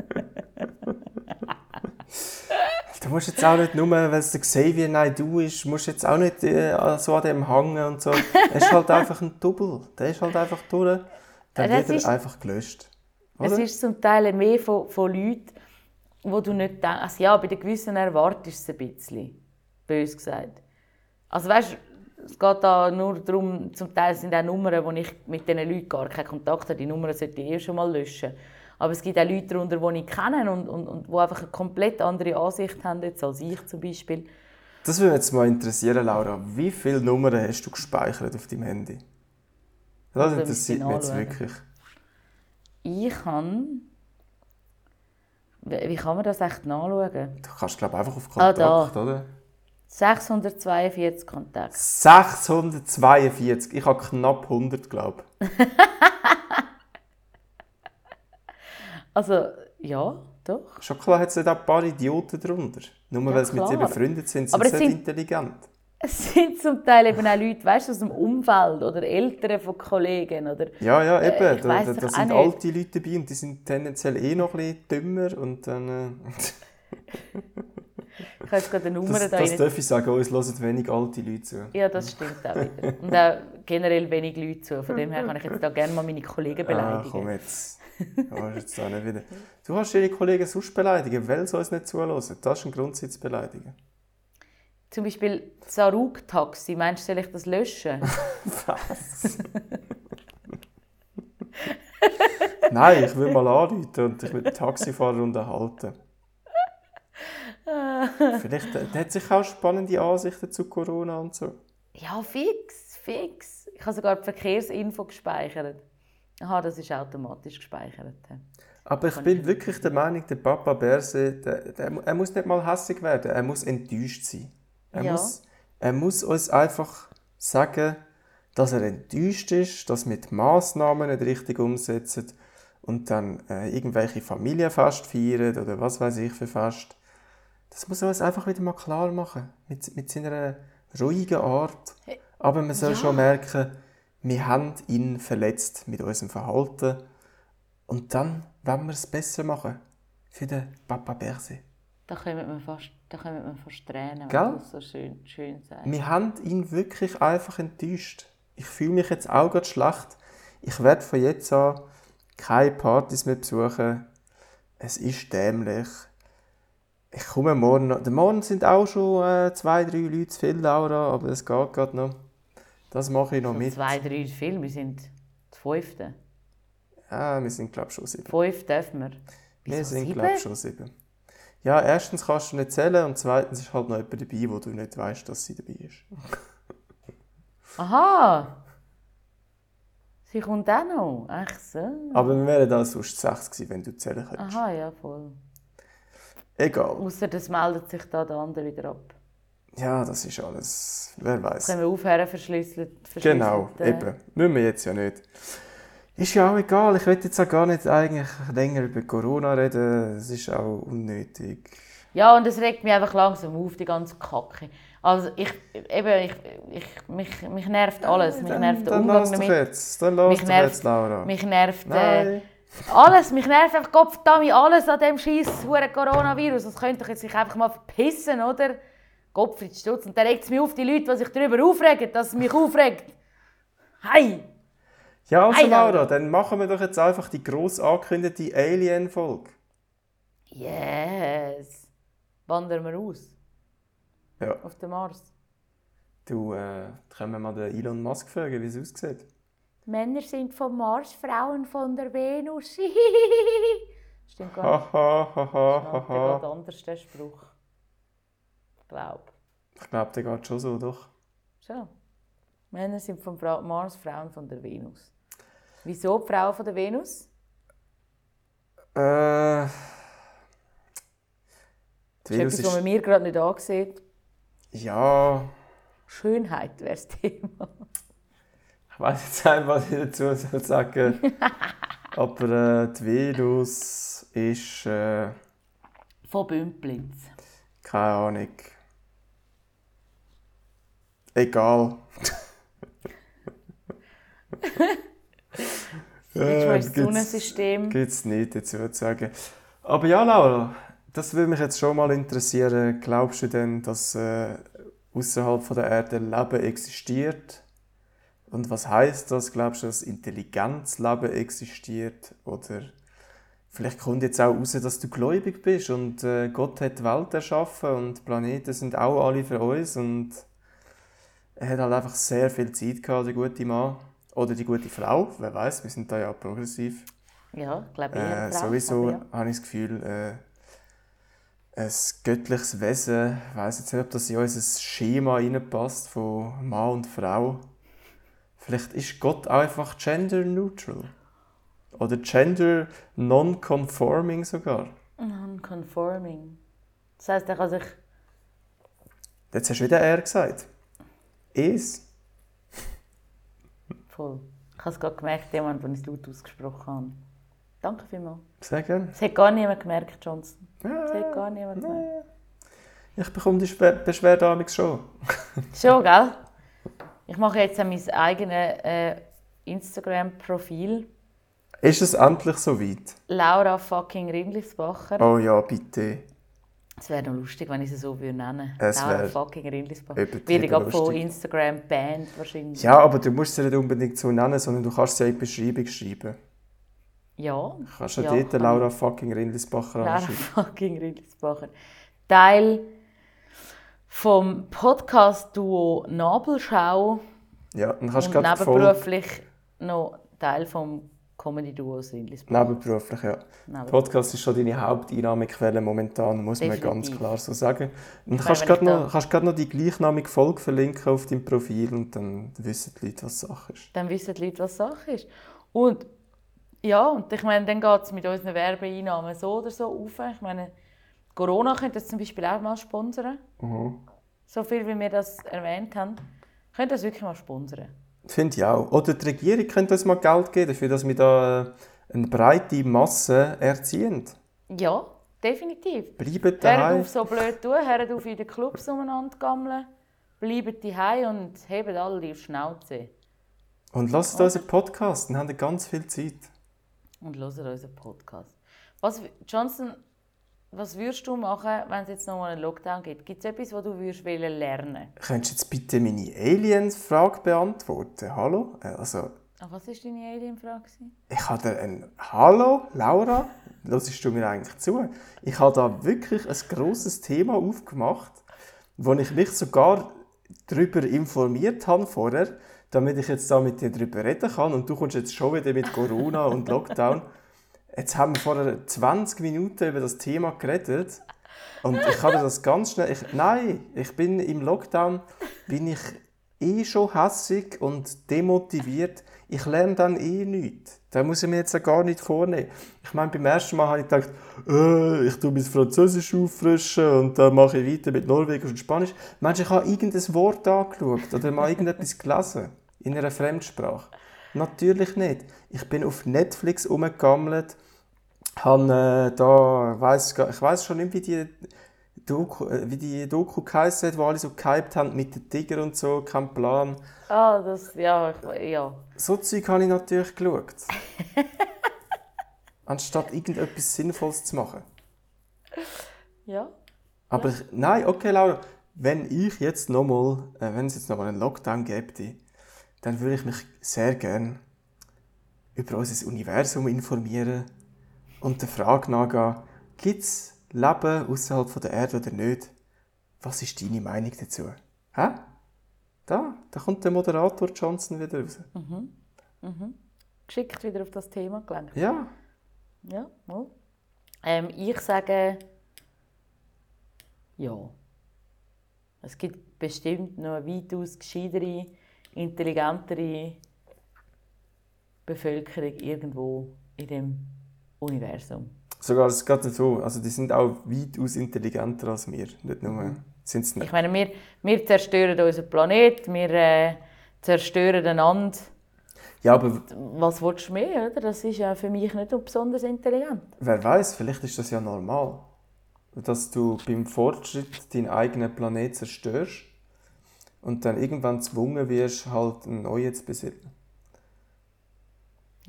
Du musst jetzt auch nicht nur, weil es der Xavier Naidoo ist, musst jetzt auch nicht äh, so an dem hängen und so. Er ist halt einfach ein Double. Der ist halt einfach durch. Dann Das wird er ist- einfach gelöscht. Es Oder? ist zum Teil mehr von, von Leuten, wo du nicht denkst. Also ja, bei den gewissen erwartest du es ein bisschen. Bös gesagt. Also weißt es geht da nur darum, zum Teil sind auch Nummern, wo ich mit diesen Leuten gar keinen Kontakt habe. Die Nummern sollte ich eh schon mal löschen. Aber es gibt auch Leute darunter, die ich kenne und, und, und die einfach eine komplett andere Ansicht haben jetzt als ich zum Beispiel. Das würde mich jetzt mal interessieren, Laura. Wie viele Nummern hast du gespeichert auf deinem Handy? Das Also, interessiert mich jetzt wirklich. Ich kann... Wie kann man das echt nachschauen? Du kannst, glaube ich, einfach auf Ah, Kontakt, da. oder? 642 Kontakte. 642. Ich habe knapp 100, glaube ich. Also, ja, doch. Schon klar hat es nicht ein paar Idioten drunter. Nur Ja, weil sie mit dir befreundet sind, sind sie nicht sind- intelligent. Es sind zum Teil eben auch Leute, weißt du, aus dem Umfeld oder Eltern von Kollegen oder... Ja, ja, eben. Äh, da da, da sind alte Leute dabei und die sind tendenziell eh noch ein bisschen dümmer. Und dann, äh, Ich habe jetzt gerade eine Nummer das, da das darf ich sagen, uns hören wenig alte Leute zu. Ja, das stimmt auch wieder. Und auch generell wenig Leute zu. Von dem her kann ich jetzt da gerne mal meine Kollegen Ah, komm beleidigen. jetzt. Du hast jetzt auch nicht wieder. Du hast deine Kollegen sonst beleidigen, weil sie uns nicht zuhören. Das ist ein Grund, sie zu beleidigen. Zum Beispiel Sarug-Taxi. Meinst du, soll ich das löschen? Was? Nein, ich will mal anrufen und dich mit dem Taxifahrer unterhalten. Vielleicht der, der hat sich auch spannende Ansichten zu Corona und so. ja, fix, fix. Ich habe sogar die Verkehrsinfo gespeichert. Aha, das ist automatisch gespeichert. Aber ich bin wirklich der Meinung, der Papa Berse, der, der, er muss nicht mal hässlich werden, er muss enttäuscht sein. Er, Ja. muss, er muss uns einfach sagen, dass er enttäuscht ist, dass wir die Massnahmen nicht richtig umsetzen und dann äh, irgendwelche Familienfest feiern oder was weiß ich für Fest. Das muss er uns einfach wieder mal klar machen, mit, mit seiner ruhigen Art. Aber man soll ja. schon merken, wir haben ihn verletzt mit unserem Verhalten und dann wollen wir es besser machen. Für den Papa Berse. Da kommen wir fast, da kommen wir fast Tränen, wenn Gell? das so schön, schön sagst. Wir haben ihn wirklich einfach enttäuscht. Ich fühle mich jetzt auch gerade schlecht. Ich werde von jetzt an keine Partys mehr besuchen. Es ist dämlich. Ich komme morgen noch. Der Morgen sind auch schon äh, zwei, drei Leute zu viel, Laura, aber es geht gerade noch. Das mache ich noch mit. Zwei, drei Filme, wir sind die fünfte. Ja, wir sind, glaube ich, schon sieben. Fünf dürfen wir. Wir Wieso sind, glaube ich, schon sieben. Ja, erstens kannst du nicht zählen und zweitens ist halt noch jemand dabei, wo du nicht weißt, dass sie dabei ist. Aha! Sie kommt auch noch. Ach so. Aber wir wären da sonst sechs gewesen, wenn du zählen könntest. Aha, ja, voll. Egal. Außer das meldet sich da der andere wieder ab. Ja, das ist alles. Wer weiß. Können wir aufhören, verschlüsselt, verschlüsselt Genau, äh, eben. Müssen wir jetzt ja nicht. Ist ja auch egal. Ich will jetzt auch gar nicht eigentlich länger über Corona reden. Es ist auch unnötig. Ja, und es regt mich einfach langsam auf, die ganze Kacke. Also ich, eben, ich, ich, mich, mich nervt alles. Mich nervt der Umgang damit. jetzt. Dann lass Mich nervt- jetzt, Laura. Mich nervt äh. Alles. Mich nervt einfach Gottverdammt alles an dem scheiß Coronavirus. Das könnte doch jetzt sich einfach mal verpissen, oder? Gottfried Stutz. Und dann regt es mich auf, die Leute, die sich darüber aufregen, dass es mich aufregt. Hey! Ja, also Hey, Laura, Laura. dann machen wir doch jetzt einfach die gross angekündigte Alien-Folge. Yes! Wandern wir aus. Ja. Auf den Mars. Du, äh, können wir mal den Elon Musk fragen, wie es aussieht? Männer sind vom Mars, Frauen von der Venus. Stimmt gar nicht. Der geht haha. anders, der Spruch. Ich glaube. Ich glaube, der geht schon so, doch. Schon. Männer sind vom Fra Mars, Frauen von der Venus. Wieso die Frauen von der Venus? Äh. Die Das ist Venus etwas, was man mir gerade nicht ansieht. Ja, Schönheit wäre das Thema. Ich weiß jetzt nicht, was ich dazu soll sagen Aber äh, die Venus ist. Äh, Von Bümplitz. keine Ahnung. Egal. Ins Äh, gibt's- Sonnensystem. Gibt es nichts dazu zu sagen. Aber ja, Laura, das würde mich jetzt schon mal interessieren. Glaubst du denn, dass äh, außerhalb von der Erde Leben existiert? Und was heißt das? Glaubst du, dass Intelligenzleben existiert? Oder Vielleicht kommt jetzt auch raus, dass du gläubig bist und äh, Gott hat die Welt erschaffen und die Planeten sind auch alle für uns und er hat halt einfach sehr viel Zeit gehabt, der gute Mann. Oder die gute Frau, wer weiß, wir sind da ja progressiv. Ja, ich glaube Äh, eher Frau, sowieso ja. habe ich das Gefühl, äh, ein göttliches Wesen, ich weiß jetzt nicht, ob das in unser Schema reinpasst von Mann und Frau. Vielleicht ist Gott auch einfach gender neutral. Oder gender non-conforming sogar. Non-conforming. Das heisst, er kann sich... Jetzt hast du wieder er gesagt. Es. Voll. Ich habe es gerade gemerkt, jemand, ich es laut ausgesprochen habe. Danke vielmals. Sehr gerne. Das hat gar niemand gemerkt, Johnson. Ja, hat gar niemand gemerkt. ich bekomme die Beschwerde schon. Schon, gell? Ich mache jetzt mein eigenes äh, Instagram-Profil. Ist es endlich soweit? Laura fucking Rindlisbacher. Oh ja, bitte. Es wäre noch lustig, wenn ich sie so würde nennen Es Laura fucking Rindlisbacher. ich gerade von. Instagram banned wahrscheinlich. Ja, aber du musst sie nicht unbedingt so nennen, sondern du kannst sie in die Beschreibung schreiben. Ja. Du kannst ja, Ja, dort kann Laura fucking Rindlisbacher Laura fucking Rindlisbacher. Teil vom Podcast-Duo Nabelschau Ja, dann kannst und du gerade voll nebenberuflich noch Teil vom Comedy-Duos Rindlisbacher. nebenberuflich, ja. Nebenberuflich. Podcast ist schon deine Haupteinnahmequelle momentan, muss man Definitiv. ganz klar so sagen. Und meine, kannst wenn gerade ich da- noch, gerade noch die gleichnamige Folge verlinken auf deinem Profil und dann wissen die Leute, was Sache ist. dann wissen die Leute, was Sache ist. Und ja, und ich meine, dann geht es mit unseren Werbeeinnahmen so oder so auf. Ich meine, Corona könnte das zum Beispiel auch mal sponsern. Mhm. So viel, wie wir das erwähnt haben. Könnte das wirklich mal sponsern. Finde ich auch. Oder die Regierung könnte uns mal Geld geben, dafür, dass wir da eine breite Masse erziehen. Ja, definitiv. Bleiben Hört daheim. auf so blöd tun, hört auf in den Clubs umeinander gammeln, bleibt daheim und hebt alle die Schnauze. Und lasst unseren Podcast, dann haben wir ganz viel Zeit. Und hört unseren Podcast. Was, Johnson, was würdest du machen, wenn es jetzt noch mal einen Lockdown gibt? Gibt es etwas, was du würdest lernen Könntest du jetzt bitte meine Aliens-Frage beantworten? Hallo? Äh, Also, Ah, was war deine Alien-Frage? ich habe da ein Hallo, Laura? Hörst du mir eigentlich zu? Ich habe da wirklich ein grosses Thema aufgemacht, wo ich mich sogar darüber informiert habe vorher, damit ich jetzt da mit dir darüber reden kann. Und du kommst jetzt schon wieder mit Corona und Lockdown. Jetzt haben wir vorher 20 Minuten über das Thema geredet. Und ich habe das ganz schnell. Ich, nein, ich bin im Lockdown bin ich eh schon hässig und demotiviert. Ich lerne dann eh nichts. Da muss ich mir jetzt gar nicht vornehmen. Ich meine, beim ersten Mal habe ich gedacht, äh, ich tue mein Französisch auffrischen und dann mache ich weiter mit Norwegisch und Spanisch. Meinst du, ich habe irgendein Wort angeschaut oder mal irgendetwas gelesen in einer Fremdsprache? Natürlich nicht. Ich bin auf Netflix umgegammelt, habe äh, da, weiss, ich weiß schon nicht, wie die Doku, äh, wie die Doku geheißen hat, wo alle so gehypt haben mit den Tiger und so, kein Plan. Ah, das, ja, ja. So Zeug habe ich natürlich geschaut. Anstatt irgendetwas Sinnvolles zu machen. Ja, Aber ich, nein, okay, Laura, wenn ich jetzt nochmal, äh, wenn es jetzt nochmal einen Lockdown gäbe, dann würde ich mich sehr gern über unser Universum informieren und der Frage nachgehen, gibt es Leben außerhalb der Erde oder nicht? Was ist deine Meinung dazu? Hä? Da, da kommt der Moderator Johnson wieder raus. geschickt wieder auf das Thema gelenkt. Ja, Ja, mal. Ähm, ich sage ja. Es gibt bestimmt noch eine weitaus gescheitere, intelligentere Bevölkerung irgendwo in dem Universum. sogar es geht nicht so. Also die sind auch weitaus intelligenter als wir. Nicht nur, sind es Ich nicht. meine, wir, wir zerstören unseren Planet, wir äh, zerstören einander. Ja, aber Was willst du mehr? Oder? Das ist ja für mich nicht so besonders intelligent. wer weiß, vielleicht ist das ja normal. Dass du beim Fortschritt deinen eigenen Planet zerstörst und dann irgendwann gezwungen wirst, halt einen neuen zu besitzen.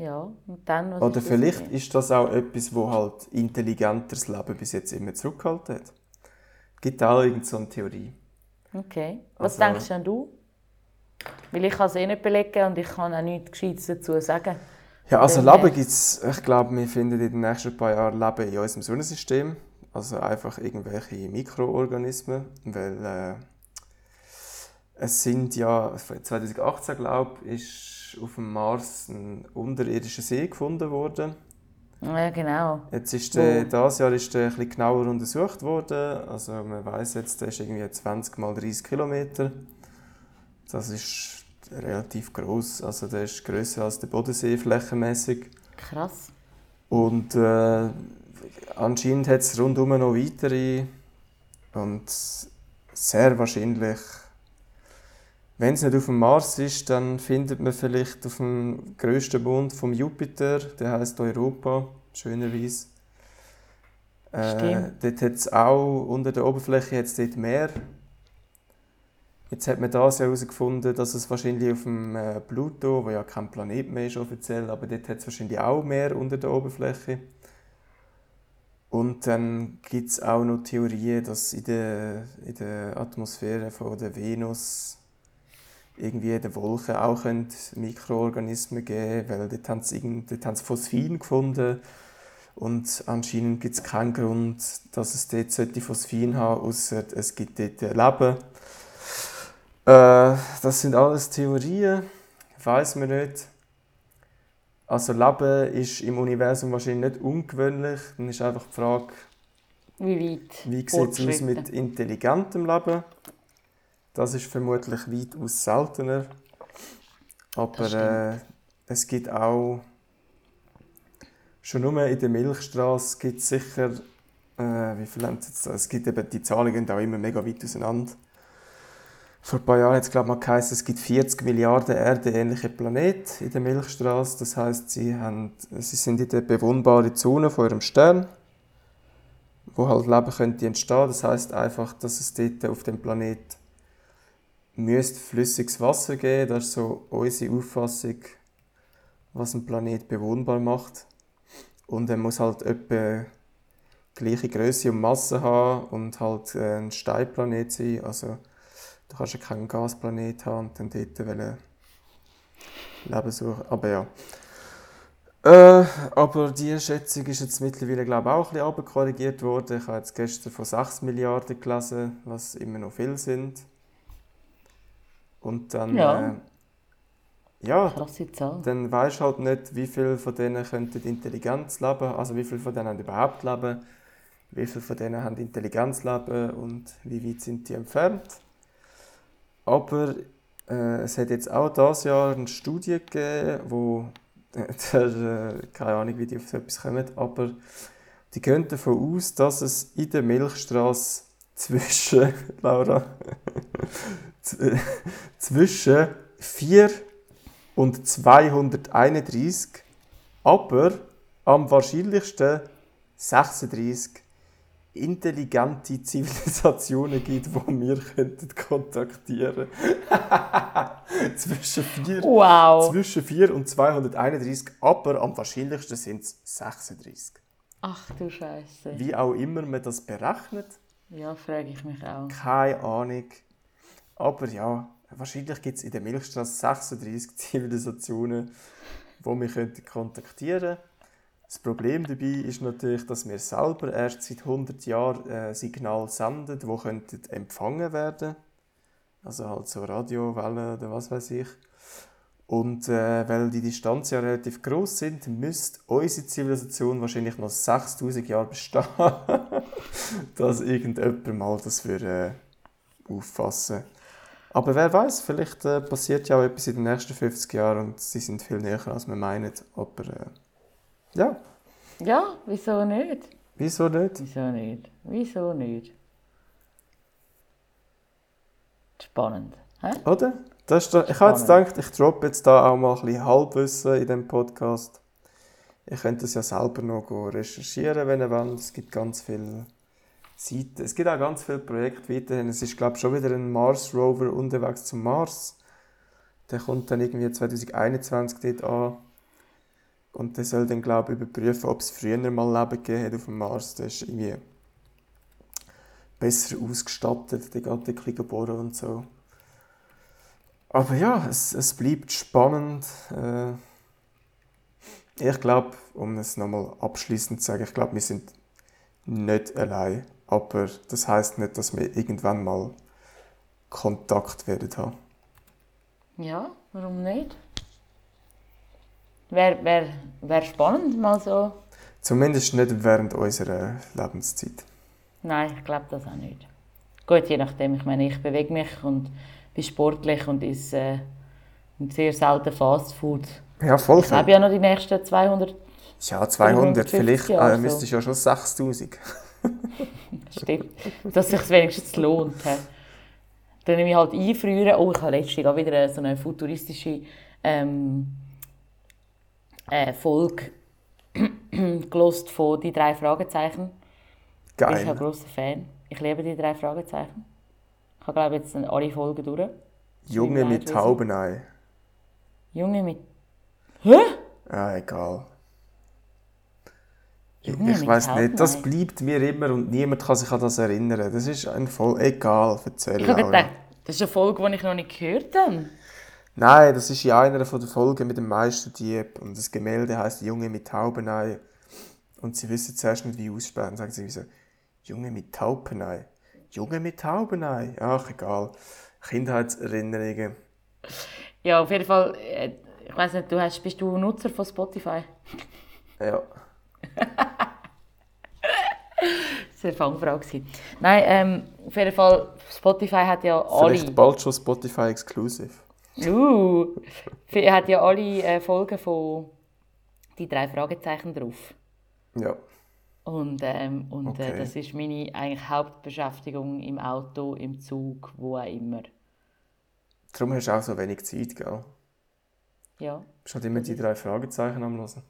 Ja, und dann, was Oder das vielleicht denn? ist das auch etwas, wo halt intelligenteres Leben bis jetzt immer zurückgehalten hat. Gibt auch irgendeine so eine Theorie. Okay. Was Also- denkst denn du? Weil ich kann es eh nicht belegen und ich kann auch nichts Gescheites dazu sagen. Ja, also Dann, Leben äh, gibt es, ich glaube, wir finden in den nächsten paar Jahren Leben in unserem Sonnensystem. Also einfach irgendwelche Mikroorganismen, weil äh, es sind ja, 2018 glaube ich, ist auf dem Mars ein unterirdischer See gefunden worden. Ja, genau. Jetzt ist der, das Jahr ist der ein bisschen genauer untersucht worden. Also man weiß jetzt, der ist irgendwie 20 mal 30 Kilometer. Das ist relativ groß. Also der ist größer als der Bodensee flächenmäßig. Krass. Und äh, anscheinend hat es rundum noch weitere. Und sehr wahrscheinlich, wenn es nicht auf dem Mars ist, dann findet man vielleicht auf dem grössten Mond vom Jupiter, der heißt Europa, schönerweise. Äh, dort hat es auch unter der Oberfläche hat's dort Meer. Jetzt hat man das herausgefunden, dass es wahrscheinlich auf dem äh, Pluto, wo ja kein Planet mehr ist offiziell, aber dort hat es wahrscheinlich auch Meer unter der Oberfläche. Und dann gibt es auch noch Theorien, dass in der, in der Atmosphäre von der Venus irgendwie in den Wolken auch Mikroorganismen geben weil dort haben sie, dort haben sie Phosphin gefunden und anscheinend gibt es keinen Grund, dass es dort sollte Phosphin haben außer es gibt dort Leben. Äh, das sind alles Theorien, weiß man nicht. Also Leben ist im Universum wahrscheinlich nicht ungewöhnlich. Dann ist einfach die Frage, Wie weit? wie sieht es aus mit intelligentem Leben? Das ist vermutlich weitaus seltener. Aber äh, es gibt auch, schon nur in der Milchstraße gibt es sicher, äh, wie viel haben jetzt? Es gibt eben, die Zahlen gehen auch immer mega weit auseinander. Vor ein paar Jahren hat es glaube ich mal geheißen, es gibt 40 Milliarden erdenähnliche Planeten in der Milchstraße. Das heißt, sie, haben, sie sind in der bewohnbaren Zone von ihrem Stern wo halt Leben könnte entstehen. Das heißt einfach, dass es dort auf dem Planet müsste flüssiges Wasser geben. Das ist so unsere Auffassung, was ein Planet bewohnbar macht. Und er muss halt etwa gleiche Größe und Masse haben und halt äh, ein Steinplanet sein. Also du kannst ja keinen Gasplanet haben und dann dort Leben suchen. Aber ja. Äh, aber die Schätzung ist jetzt mittlerweile glaube ich, auch ein bisschen runterkorrigiert worden. Ich habe jetzt gestern von 6 Milliarden gelesen, was immer noch viel sind. Und dann, Ja. äh, ja, dann weisst du halt nicht, wie viele von denen könnten Intelligenz leben, also wie viele von denen haben überhaupt Leben, wie viele von denen haben Intelligenz leben und wie weit sind die entfernt. Aber äh, es hat jetzt auch dieses Jahr eine Studie gegeben, wo der, äh, keine Ahnung, wie die auf so etwas kommen, aber die gehen davon aus, dass es in der Milchstraße zwischen, Laura, zwischen 4 und 231, aber am wahrscheinlichsten 36 intelligente Zivilisationen gibt, die wir könnten kontaktieren zwischen 4 Wow. zwischen 4 und 231, aber am wahrscheinlichsten sind es 36. Ach du Scheiße. Wie auch immer man das berechnet, Ja, frage ich mich auch. keine Ahnung. Aber ja, wahrscheinlich gibt es in der Milchstraße 36 Zivilisationen, die wir kontaktieren könnten. Das Problem dabei ist natürlich, dass wir selber erst seit 100 Jahren äh, Signale senden, die empfangen werden. Also halt so Radiowellen oder was weiß ich. Und äh, weil die Distanzen ja relativ groß sind, müsste unsere Zivilisation wahrscheinlich noch 6000 Jahre bestehen, dass irgendjemand mal das für äh, auffassen. Aber wer weiß, vielleicht äh, passiert ja auch etwas in den nächsten 50 Jahren und sie sind viel näher, als wir meinen. Aber äh, ja, Ja, wieso nicht? wieso nicht? Wieso nicht? Wieso nicht? Spannend. Hä? Oder? Das ist da, ich habe jetzt gedacht, ich droppe jetzt da auch mal ein bisschen Halbwissen in diesem Podcast. Ihr könnt das ja selber noch recherchieren, wenn ihr wollt. Es gibt ganz viele Seiten. Es gibt auch ganz viele Projekte weiterhin. Es ist, glaube ich, schon wieder ein Mars Rover unterwegs zum Mars. Der kommt dann irgendwie 2021 dort an. Und der soll dann, glaube ich, überprüfen, ob es früher mal Leben gegeben hat auf dem Mars. Der ist irgendwie besser ausgestattet. Der geht ein bisschen und so. Aber ja, es, es bleibt spannend. Äh, Ich glaube, um es nochmal abschließend zu sagen, ich glaube, wir sind nicht allein. Aber das heißt nicht, dass wir irgendwann mal Kontakt werden haben. Ja, warum nicht? Wäre wär, wär spannend, mal so. Zumindest nicht während unserer Lebenszeit. Nein, ich glaube das auch nicht. Gut, je nachdem. Ich meine, ich bewege mich und bin sportlich und esse äh, sehr selten Fast Food. Ja, voll. Ich habe ja noch die nächsten 200. Ja, 200. 450 Vielleicht Jahre äh, so. müsstest du ja schon 6000. Stimmt. Dass es sich wenigstens lohnt. he. Dann nehme ich halt einfrieren. Oh, ich habe letztens auch wieder so eine futuristische ähm, äh, Folge gelost von «Die drei Fragezeichen». Bin ich ein Geil. grosser Fan. Ich liebe «Die drei Fragezeichen». Ich habe, glaube jetzt alle Folgen durch. Junge mit. Taubenei. Junge mit... Hä? Ah, egal. Junge ich weiß nicht, das bleibt mir immer und niemand kann sich an das erinnern. Das ist ein voll egal. Erzähl Ich habe gedacht, das ist eine Folge, die ich noch nicht gehört habe. Nein, das ist in einer von der Folgen mit dem Meisterdieb und das Gemälde heißt Junge mit Taubenei und sie wissen zuerst nicht, wie aussprechen. Sagen sie so, Junge mit Taubenei. Junge mit Taubenei. Ach, egal. Kindheitserinnerungen. Ja, auf jeden Fall, äh, ich weiß nicht, du hast, bist du Nutzer von Spotify? Ja. Das war eine Fangfrage. Nein, ähm, auf jeden Fall, Spotify hat ja alle... Vielleicht bald schon Spotify Exclusive. Uh, hat ja alle äh, Folgen von «Die drei Fragezeichen» drauf. Ja. Und, ähm, und Okay. äh, das ist meine eigentlich Hauptbeschäftigung im Auto, im Zug, wo auch immer. Darum hast du auch so wenig Zeit, gell? Ja. Bist halt immer die drei Fragezeichen am Hören.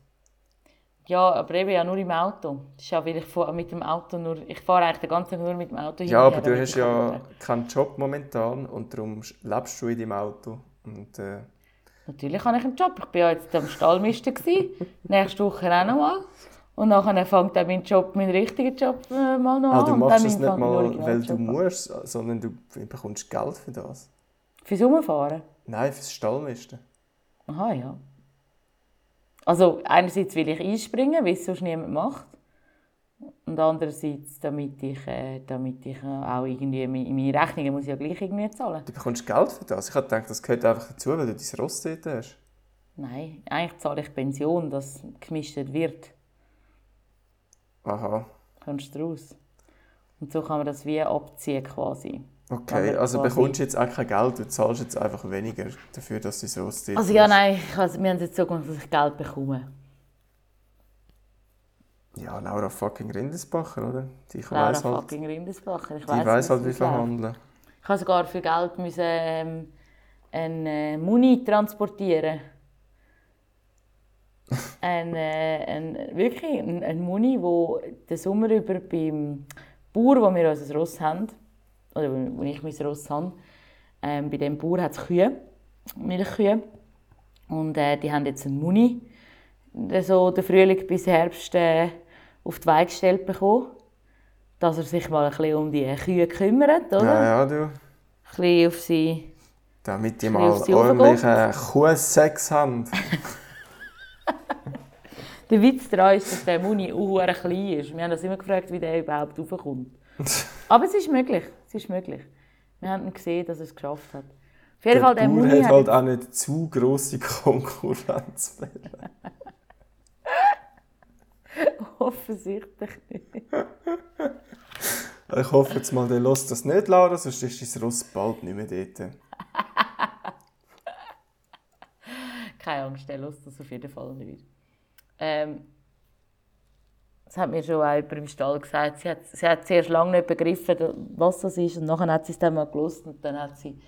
Ja, aber eben ja nur im Auto. Das ist ja, weil ich fahr- mit dem Auto nur... Ich fahre eigentlich den ganzen Tag nur mit dem Auto Ja, hinterher, aber du hast ja keinen Job momentan und darum lebst du in deinem Auto. Und äh, Natürlich habe ich einen Job. Ich war ja jetzt am Stallmisten. Nächste Woche auch noch mal. Und nachher fängt dann mein Job, mein richtiger Job äh, mal noch ah, an. du machst es nicht mal, weil du musst, sondern du bekommst Geld für das. Fürs Umfahren? Nein, fürs Stallmisten. Aha, ja. Also einerseits will ich einspringen, weil es sonst niemand macht. Und andererseits, damit ich, äh, damit ich äh, auch irgendwie meine, meine Rechnungen muss ich ja gleich irgendwie zahlen. Du bekommst Geld für das. Ich habe gedacht, das gehört einfach dazu, weil du dein Ross dort hast. Nein, eigentlich zahle ich Pension, dass gemischt wird. Aha. Kommst du raus. Und so kann man das wie abziehen quasi. Okay, also bekommst du jetzt auch kein Geld, du zahlst jetzt einfach weniger dafür, dass du Ross dort Also ja, nein, ich, also, wir haben jetzt so gemacht, dass ich Geld bekomme. Ja, Laura fucking Rindesbacher, oder? Die Laura weiss halt, fucking Rindesbacher. Ich die weiss, halt, wie läuft. verhandeln. Ich habe sogar für Geld müssen, ähm, einen äh, Muni transportieren. Ein, äh, ein, wirklich ein, ein Muni, wo den Sommer über beim Bauer, wo wir unser Ross haben, oder wo ich mein Ross habe, ähm, bei dem Bauer hat es Kühe, Milchkühe. Und äh, die haben jetzt einen Muni, der so den Frühling bis Herbst äh, auf die Weide gestellt bekommen. Dass er sich mal ein bisschen um die Kühe kümmert, oder? Ja, ja, du. Ein bisschen auf sie. Damit die mal ordentlichen Kuhsex haben. Der Witz daran ist, dass der Muni auch klein ist. Wir haben uns immer gefragt, wie der überhaupt raufkommt. Aber es ist möglich. Es ist möglich. Wir haben gesehen, dass er es geschafft hat. Auf jeden Der Fall, der Bauer Muni hat hat halt auch nicht zu grosse Konkurrenz. offensichtlich nicht. ich hoffe jetzt mal, der lässt das nicht, Laura, sonst ist dein Ross bald nicht mehr dort. Keine Angst, der lässt das auf jeden Fall nicht. Ähm, das hat mir schon auch jemand im Stall gesagt. Sie hat, sie hat zuerst lange nicht begriffen, was das ist. Und nachher hat sie es dann mal gelesen und dann hat sie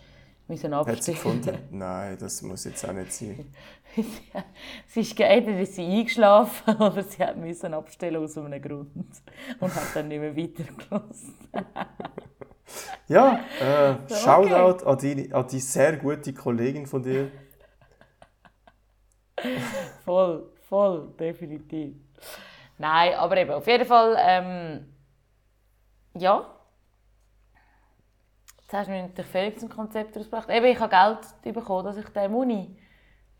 müssen Hat sie gefunden? Nein, das muss jetzt auch nicht sein. sie ist entweder ist sie eingeschlafen oder sie hat müssen abstellen aus einem Grund und hat dann nicht mehr weitergelassen. Ja, äh, Shoutout an, die, an die sehr gute Kollegin von dir. Voll, voll, definitiv. Nein, aber eben, auf jeden Fall, ähm, ja. Jetzt hast du mir natürlich völlig zum Konzept ausgebracht. Eben, ich habe Geld bekommen, dass ich den Muni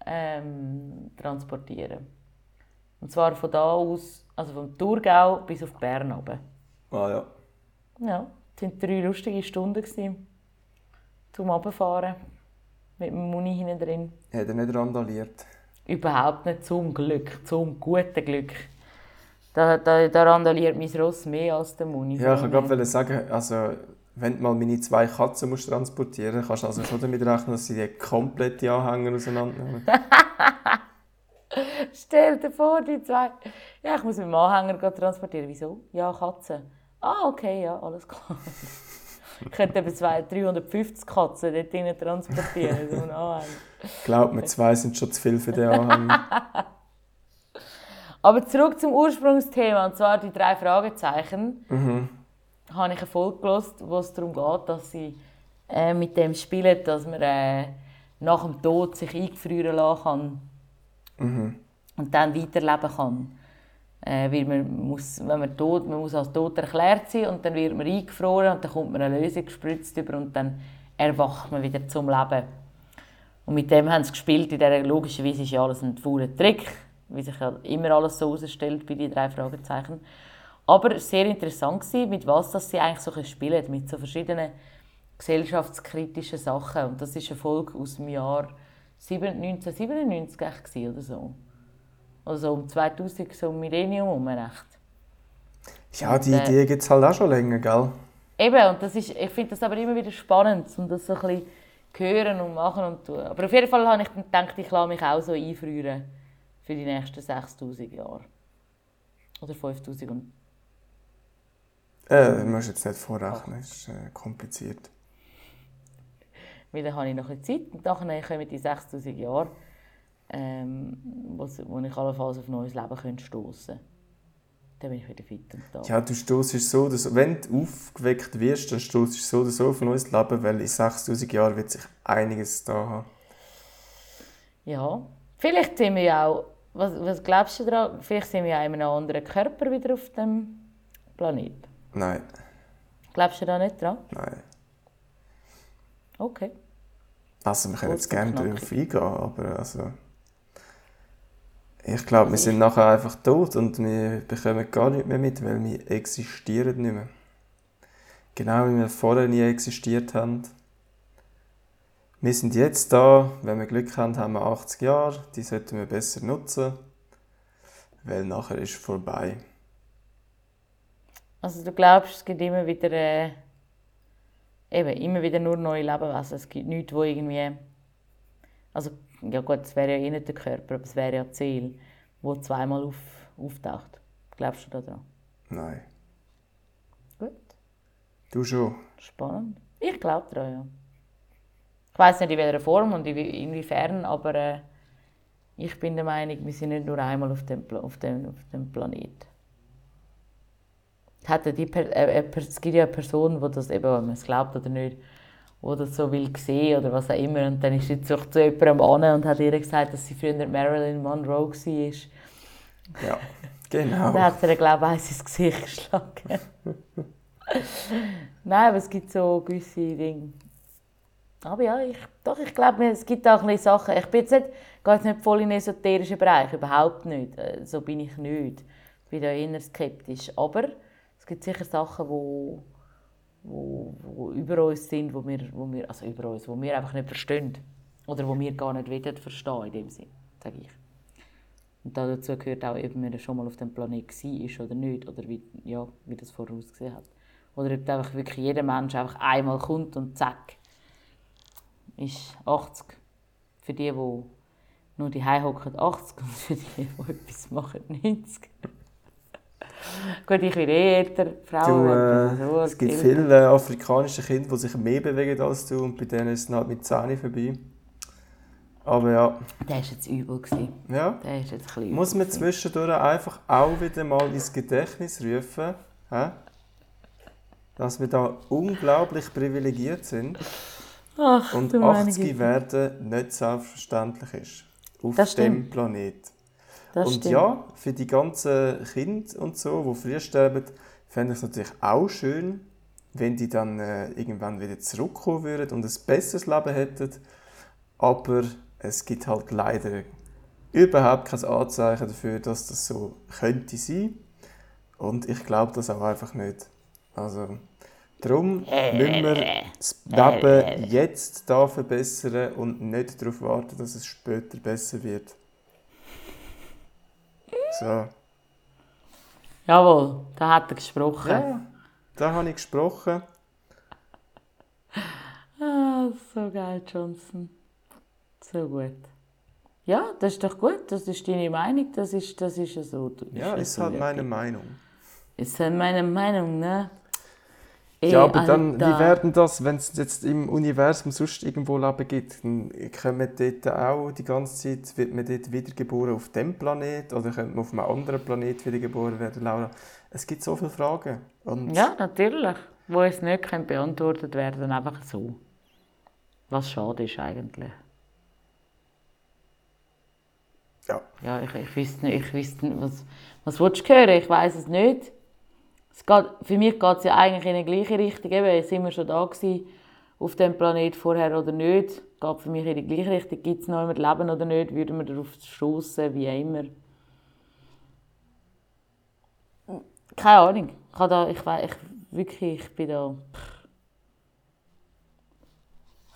ähm, transportiere. Und zwar von da aus, also vom Thurgau bis auf Bern runter. Ah ja. Ja, es waren drei lustige Stunden gewesen, zum Runterfahren. Mit dem Muni hinten drin. Hat er nicht randaliert? Überhaupt nicht zum Glück, zum guten Glück. Da, da, da randaliert mein Ross mehr als der Muni. Ja, ich wollte gerade sagen, also, wenn du mal meine zwei Katzen musst transportieren musst, kannst du also schon damit rechnen, dass sie die komplette Anhänger auseinandernehmen. Stell dir vor, die zwei. Ja, ich muss dem Anhänger transportieren. Wieso? Ja, Katzen. Ah, okay, ja, alles klar. Ich könnte eben zwei, 350 Katzen dort drinnen transportieren. So einen Anhänger. Glaub mir, zwei sind schon zu viel für den Anhänger. Aber zurück zum Ursprungsthema, und zwar die drei Fragezeichen. Mhm. Habe ich eine Folge gehört, wo es darum geht, dass sie äh, mit dem spielen, dass man äh, nach dem Tod sich eingefrieren lassen kann Mhm. und dann weiterleben kann. Äh, weil man muss, wenn man, tot, man muss als tot erklärt sein und dann wird man eingefroren und dann kommt man eine Lösung gespritzt über und dann erwacht man wieder zum Leben. Und mit dem haben sie gespielt. In dieser logischerweise ist ja alles ein fauler Trick, wie sich ja immer alles so herausstellt bei den drei Fragezeichen. Aber war sehr interessant, gewesen, mit was dass sie eigentlich so spielen mit so verschiedenen gesellschaftskritischen Sachen. Und das ist eine Folge aus dem Jahr 1997 echt gewesen, oder so. Also um 2000, so um Millennium herum, echt. Ja, die Und, äh, Idee gibt es halt auch schon länger, gell? Eben, und das ist, ich finde das aber immer wieder spannend, um das so ein bisschen hören und machen und tun. Aber auf jeden Fall habe ich dann gedacht, ich lasse mich auch so einfrieren für die nächsten 6000 Jahre. Oder 5000 und Äh, du musst jetzt nicht vorrechnen, das ist äh, kompliziert. Weil dann habe ich noch ein bisschen Zeit und dann kommen die 6000 Jahre, ähm, wo, wo ich allenfalls auf neues Leben könnte stoßen könnte. Dann bin ich wieder fit und da. Ja, du stoßest so so, wenn du aufgeweckt wirst, dann stoßest du so oder so auf neues Leben, weil in 6000 Jahren wird sich einiges da haben. Ja. Vielleicht sind wir ja auch, was, was glaubst du daran, vielleicht sind wir ja in einem anderen Körper wieder auf dem Planeten. Nein, Glaubst du da nicht dran? nein. Okay. Also, wir können jetzt gerne darauf eingehen, aber also... Ich glaube, wir sind nachher einfach tot und wir bekommen gar nichts mehr mit, weil wir existieren nicht mehr. Genau wie wir vorher nie existiert haben. Wir sind jetzt da, wenn wir Glück haben, haben wir 80 Jahre, die sollten wir besser nutzen, weil nachher ist vorbei. Also du glaubst, es gibt immer wieder, äh, eben, immer wieder nur neue Lebewesen. Es gibt nichts, wo irgendwie... Also, ja gut, es wäre ja eh nicht der Körper, aber es wäre ja die Seele, die zweimal auf, auftaucht. Glaubst du da dran? Nein. Gut, Du schon? spannend. Ich glaube daran, ja. Ich weiß nicht in welcher Form und inwie- inwiefern, aber äh, ich bin der Meinung, wir sind nicht nur einmal auf dem, Pla- auf dem, auf dem Planeten. Hat ja die per äh, äh, es gibt ja eine Person, die das eben, ob man es glaubt oder nicht, die das so will sehen oder was auch immer. Und dann ist sie zu, zu jemandem an und hat ihr gesagt, dass sie früher Marilyn Monroe war. Ja, genau. Dann hat sie ihr, glaube ich, ins Gesicht geschlagen. Nein, aber es gibt so gewisse Dinge. Aber ja, ich, doch, ich glaube, es gibt auch ein bisschen Sachen. Ich bin jetzt nicht, gehe jetzt nicht voll in den esoterischen Bereich, überhaupt nicht. Äh, So bin ich nicht. Ich bin da eher skeptisch. Aber es gibt sicher Sachen, wo, wo, wo über uns sind, wo wir, wo wir, also über uns, wo wir einfach nicht verstehen. Oder wo wir gar nicht wollen verstehen, in dem Sinn, sage ich. Und dazu gehört auch, ob man schon mal auf dem Planeten war oder nicht, oder wie, ja, wie das vorher ausgesehen hat. Oder ob einfach wirklich jeder Mensch einfach einmal kommt und zack, ist 80. Für die, die nur die hocken, 80 und für die, die etwas machen, 90. Gut, ich bin eh älter, Du, Frauen werden äh, so es gibt viele äh, afrikanische Kinder, die sich mehr bewegen als du und bei denen ist es halt mit 10 vorbei. Aber ja, Der war jetzt übel. Gewesen. ja. Der ist jetzt ein muss man zwischendurch einfach auch wieder mal ins Gedächtnis rufen, hä? dass wir da unglaublich privilegiert sind Ach, und du meine 80 Güte. werden nicht selbstverständlich ist. Auf Das dem stimmt. Planet. Das und stimmt. ja, für die ganzen Kinder und so, die früh sterben, fände ich es natürlich auch schön, wenn die dann äh, irgendwann wieder zurückkommen würden und ein besseres Leben hätten. Aber es gibt halt leider überhaupt kein Anzeichen dafür, dass das so könnte sein. Und ich glaube das auch einfach nicht. Also, darum müssen wir das Leben jetzt da verbessern und nicht darauf warten, dass es später besser wird. So. Jawohl, da hat er gesprochen. Ja, da habe ich gesprochen. Ah, so geil, Johnson. So gut. Ja, das ist doch gut. Das ist deine Meinung. Das ist, das ist ja so. Du- Ja, ist ist so halt meine. Meinung. Ist halt meine Meinung, ne? Ja, aber dann, wie werden das, wenn es jetzt im Universum sonst irgendwo Leben gibt, dann kommen dort auch die ganze Zeit, wird man dort wiedergeboren auf dem Planet oder könnte man auf einem anderen Planet wiedergeboren werden, Laura? Es gibt so viele Fragen. Und Ja, natürlich. Wo es nicht können beantwortet werden, einfach so. Was schade ist eigentlich. ja. Ja, ich, ich weiß nicht, ich nicht was, was willst du hören? Ich weiß es nicht. Es geht, für mich geht es ja eigentlich in die gleiche Richtung. Eben, sind wir schon da gewesen, auf dem Planet vorher oder nicht? Geht für mich in die gleiche Richtung. Gibt es noch jemand Leben oder nicht? Würden wir darauf stoßen, wie immer? Keine Ahnung. Ich, da, ich, ich, wirklich, ich bin da...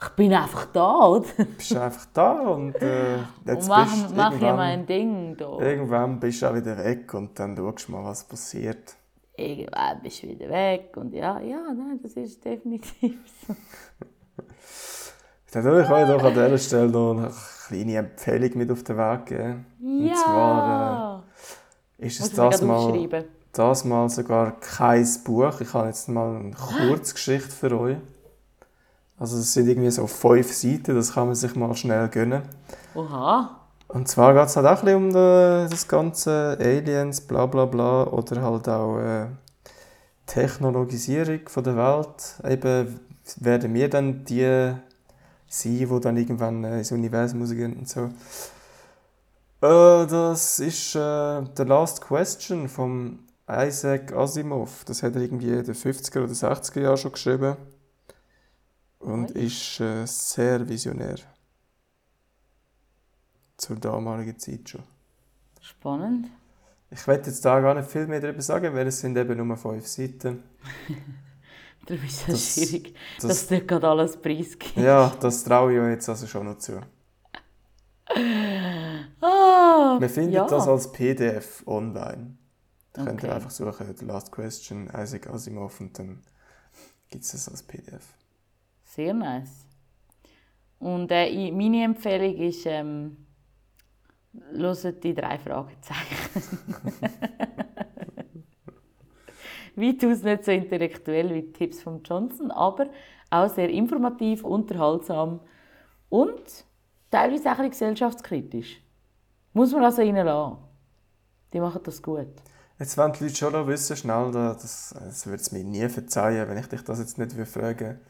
Ich bin einfach da, oder? bist du einfach da und äh, jetzt Und mach, bist mach irgendwann, mein Ding da. irgendwann bist du auch wieder weg und dann schaust du mal, was passiert. Irgendwann bist du wieder weg. Und ja, ja, nein, das ist definitiv so. Dann tue ich euch doch an dieser Stelle noch eine kleine Empfehlung mit auf den Weg geben. Und ja! zwar äh, ist es das mal... Das mal sogar kein Buch. Ich habe jetzt mal eine Kurzgeschichte für euch. Also es sind irgendwie so fünf Seiten, das kann man sich mal schnell gönnen. Oha. Und zwar geht es halt auch ein bisschen um das ganze Aliens, bla bla bla, oder halt auch äh, Technologisierung von der Welt. Eben werden wir dann die sein, die dann irgendwann äh, ins Universum rausgehen und so. Äh, das ist äh, The Last Question von Isaac Asimov. Das hat er irgendwie in den 50er oder 60er Jahren schon geschrieben. Und ist äh, sehr visionär. Zur damaligen Zeit schon. Spannend. Ich werde jetzt da gar nicht viel mehr darüber sagen, weil es sind eben nur fünf Seiten. Bist so Das- schwierig, das- dass du gerade alles preisgibst. Ja, das traue ich euch jetzt also schon noch zu. Ah, Man findet ja. das als PDF online. Da könnt ihr Okay. einfach suchen, The Last Question, Isaac Asimov und dann gibt es das als PDF. Sehr nice. Und äh, meine Empfehlung ist, ähm, hört die drei Fragezeichen. Weitaus nicht so intellektuell wie die Tipps von Johnson, aber auch sehr informativ, unterhaltsam und teilweise auch ein gesellschaftskritisch. Muss man also reinlassen. Die machen das gut. Jetzt wollen die Leute schon noch wissen, schnell, da- das, das würde es mir nie verzeihen, wenn ich dich das jetzt nicht würde fragen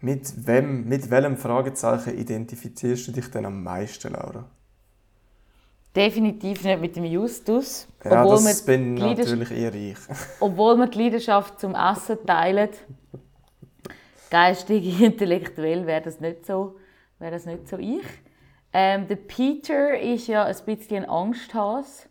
mit wem, mit welchem Fragezeichen identifizierst du dich denn am meisten, Laura? Definitiv nicht mit dem Justus. Ja, obwohl, das bin natürlich eher ich. obwohl wir die Leidenschaft zum Essen teilen. Geistig, intellektuell wäre das nicht so, wäre das nicht so ich. Ähm, der Peter ist ja ein bisschen ein Angsthase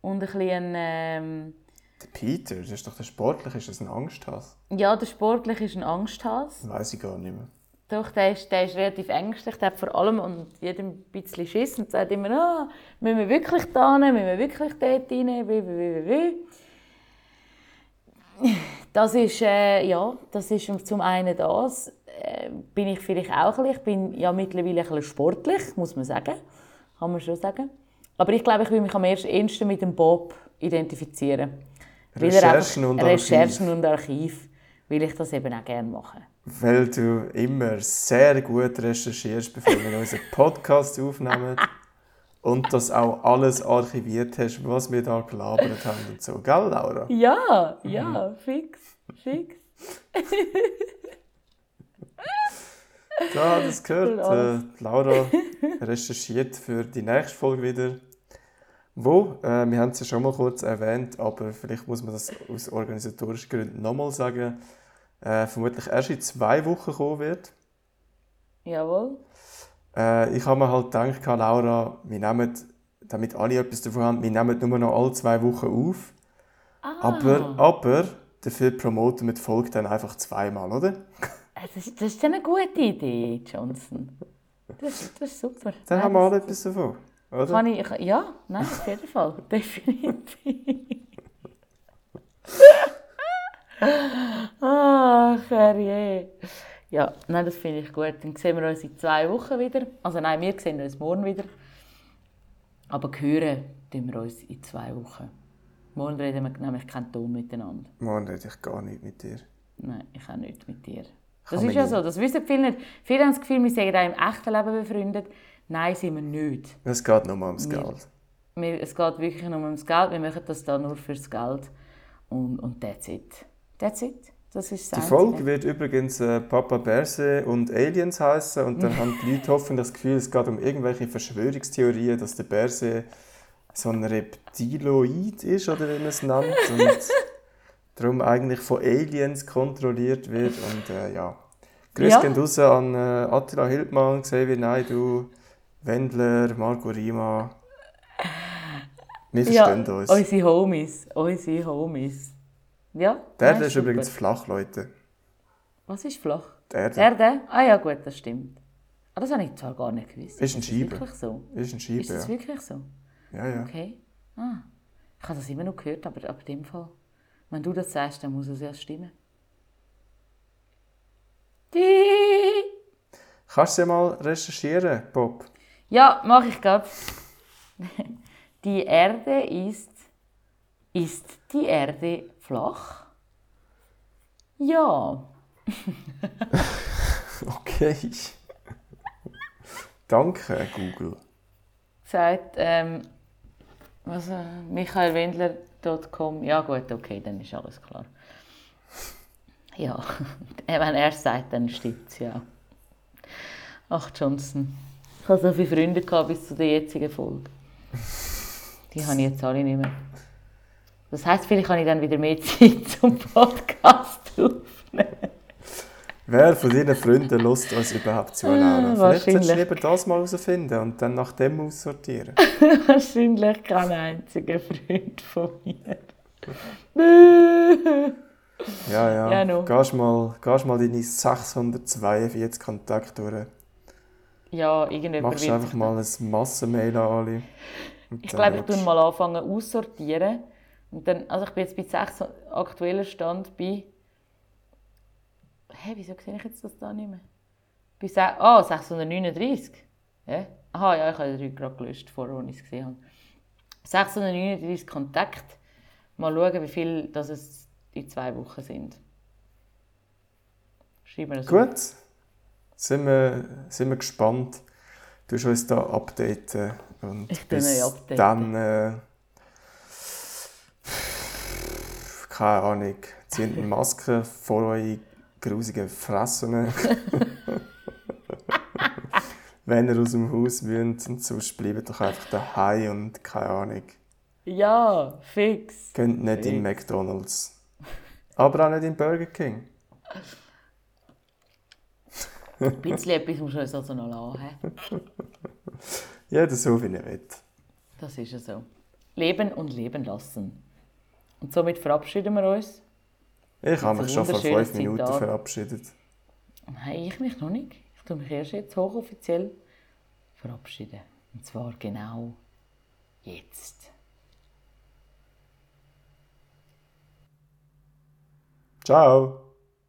und ein bisschen ein, ähm, Der Peter, das ist doch der Sportliche, ist das ein Angsthase? ja, der sportlich ist ein Angsthase. Weiß ich gar nicht mehr. Doch, der ist, der ist relativ ängstlich, der hat vor allem und jedem ein bisschen Schiss und sagt immer, ah, müssen wir wirklich da rein, müssen wir wirklich dort rein, wie, wie, wie, wie. Das ist, äh, ja, das ist zum einen das. Äh, bin ich vielleicht auch ein bisschen, ich bin ja mittlerweile ein bisschen sportlich, muss man sagen. Kann man schon sagen. Aber ich glaube, ich will mich am ersten mit dem Bob identifizieren. Er Recherchen einfach- und Archiv. Recherchen und Archiv, weil ich das eben auch gerne mache. Weil du immer sehr gut recherchierst, bevor wir unseren Podcast aufnehmen. Und das auch alles archiviert hast, was wir da gelabert haben und so. Gell, Laura? Ja, ja, fix, fix. Ja, das gehört. Äh, Laura recherchiert für die nächste Folge wieder. Wo? Äh, wir haben es ja schon mal kurz erwähnt, aber vielleicht muss man das aus organisatorischen Gründen nochmal sagen. Äh, vermutlich erst in zwei Wochen kommen wird. Jawohl. Äh, ich habe mir halt gedacht, Laura, wir nehmen damit alle etwas davon haben. Wir nehmen nur noch alle zwei Wochen auf. Ah. Aber, aber dafür promoten wir die Folge dann einfach zweimal, oder? Das ist, das ist eine gute Idee, Johnson. Das, das ist super. Dann Nein, haben wir alle etwas davon, oder? Kann ich- ja, nein, auf jeden Fall. Definitiv. Ach, herrje. Ja, nein, das finde ich gut. Dann sehen wir uns in zwei Wochen wieder. Also nein, wir sehen uns morgen wieder. Aber hören tun wir uns in zwei Wochen. Morgen reden wir nämlich keinen Ton miteinander. Morgen rede ich gar nicht mit dir. Nein, ich auch nicht mit dir. Das ist ja so, das wissen viele nicht. Viele haben das Gefühl, wir seien auch im echten Leben befreundet. Nein, sind wir nicht. Es geht nur ums Wir- Geld. Wir, es geht wirklich nur ums Geld. Wir machen das da nur fürs Geld. Und, und that's it. That's it. Das ist das Die Einzige. Folge wird übrigens äh, Papa Berse und Aliens heißen und dann haben die Leute hoffentlich das Gefühl, es geht um irgendwelche Verschwörungstheorien, dass der Berse so ein Reptiloid ist oder wie man es nennt und darum eigentlich von Aliens kontrolliert wird und äh, ja. Grüße Ja. gehen raus an äh, Attila Hildmann, Xavier Naidu, Wendler, Marco Rima. Wir ja, verstehen uns. unsere Homies. Unsere Homies. Ja? Der nein, ist super. übrigens flach, Leute. Was ist flach? Die Erde Der, der? Ah ja, gut, das stimmt. Ah, das habe ich zwar gar nicht gewusst. Ist ein das Scheibe. wirklich so? ist ein Ist Scheibe, das ja. wirklich so? Ja, ja. Okay. Ah. Ich habe das immer noch gehört, aber ab dem Fall, wenn du das sagst, dann muss es ja stimmen. Die. Kannst du ja mal recherchieren, Bob? Ja, mache ich gerade. Die Erde ist. Ist die Erde flach? Ja. Okay. Danke, Google. Sagt ähm, was, äh, michaelwendler.com. Ja, gut, okay, dann ist alles klar. Ja, wenn er es sagt, dann stimmt es ja. Ach, Johnson. Ich hatte so viele Freunde gehabt bis zu der jetzigen Folge. Die habe ich jetzt alle nicht mehr. Das heisst, vielleicht habe ich dann wieder mehr Zeit zum Podcast aufnehmen. Wer von deinen Freunden lässt uns überhaupt zu, Laura? Vielleicht solltest du lieber das mal herausfinden und dann nach dem aussortieren. Wahrscheinlich kein einziger Freund von mir. Ja, ja. Ja, no. Gehst mal, gehst mal deine 642 Kontakte durch. ja, irgendjemand Machst einfach mal ein Massenmail an alle. Ich glaube, ich tue mal anfangen aussortieren. Und dann, also ich bin jetzt bei sechs aktueller Stand bei. Hä, wieso sehe ich jetzt das da nicht mehr? Bei se ah, 639. Ja? Aha, ja, ich habe den gerade gelöscht, vorher, als ich es gesehen habe. 639 Kontakte. Mal schauen, wie viel das es in zwei Wochen sind. Schreiben wir das auf. Gut. Sind wir, sind wir gespannt. Du wirst uns da updaten. Und Ich bis updaten. dann. Äh, keine Ahnung. Zieht eine Maske vor eure grusigen Fressen. Wenn ihr aus dem Haus wollt. Und sonst bleibt doch einfach daheim und keine Ahnung. Ja, fix. Geht nicht in McDonalds. Aber auch nicht in Burger King. Ein bisschen etwas muss uns also noch lassen. hä? Jeder so, wie er will. Das ist ja so. Leben und leben lassen. Und somit verabschieden wir uns. Ich habe mich schon vor fünf Minuten Zitat. verabschiedet. Nein, ich mich noch nicht. Ich tue mich erst jetzt hochoffiziell verabschieden. Und zwar genau jetzt. Ciao!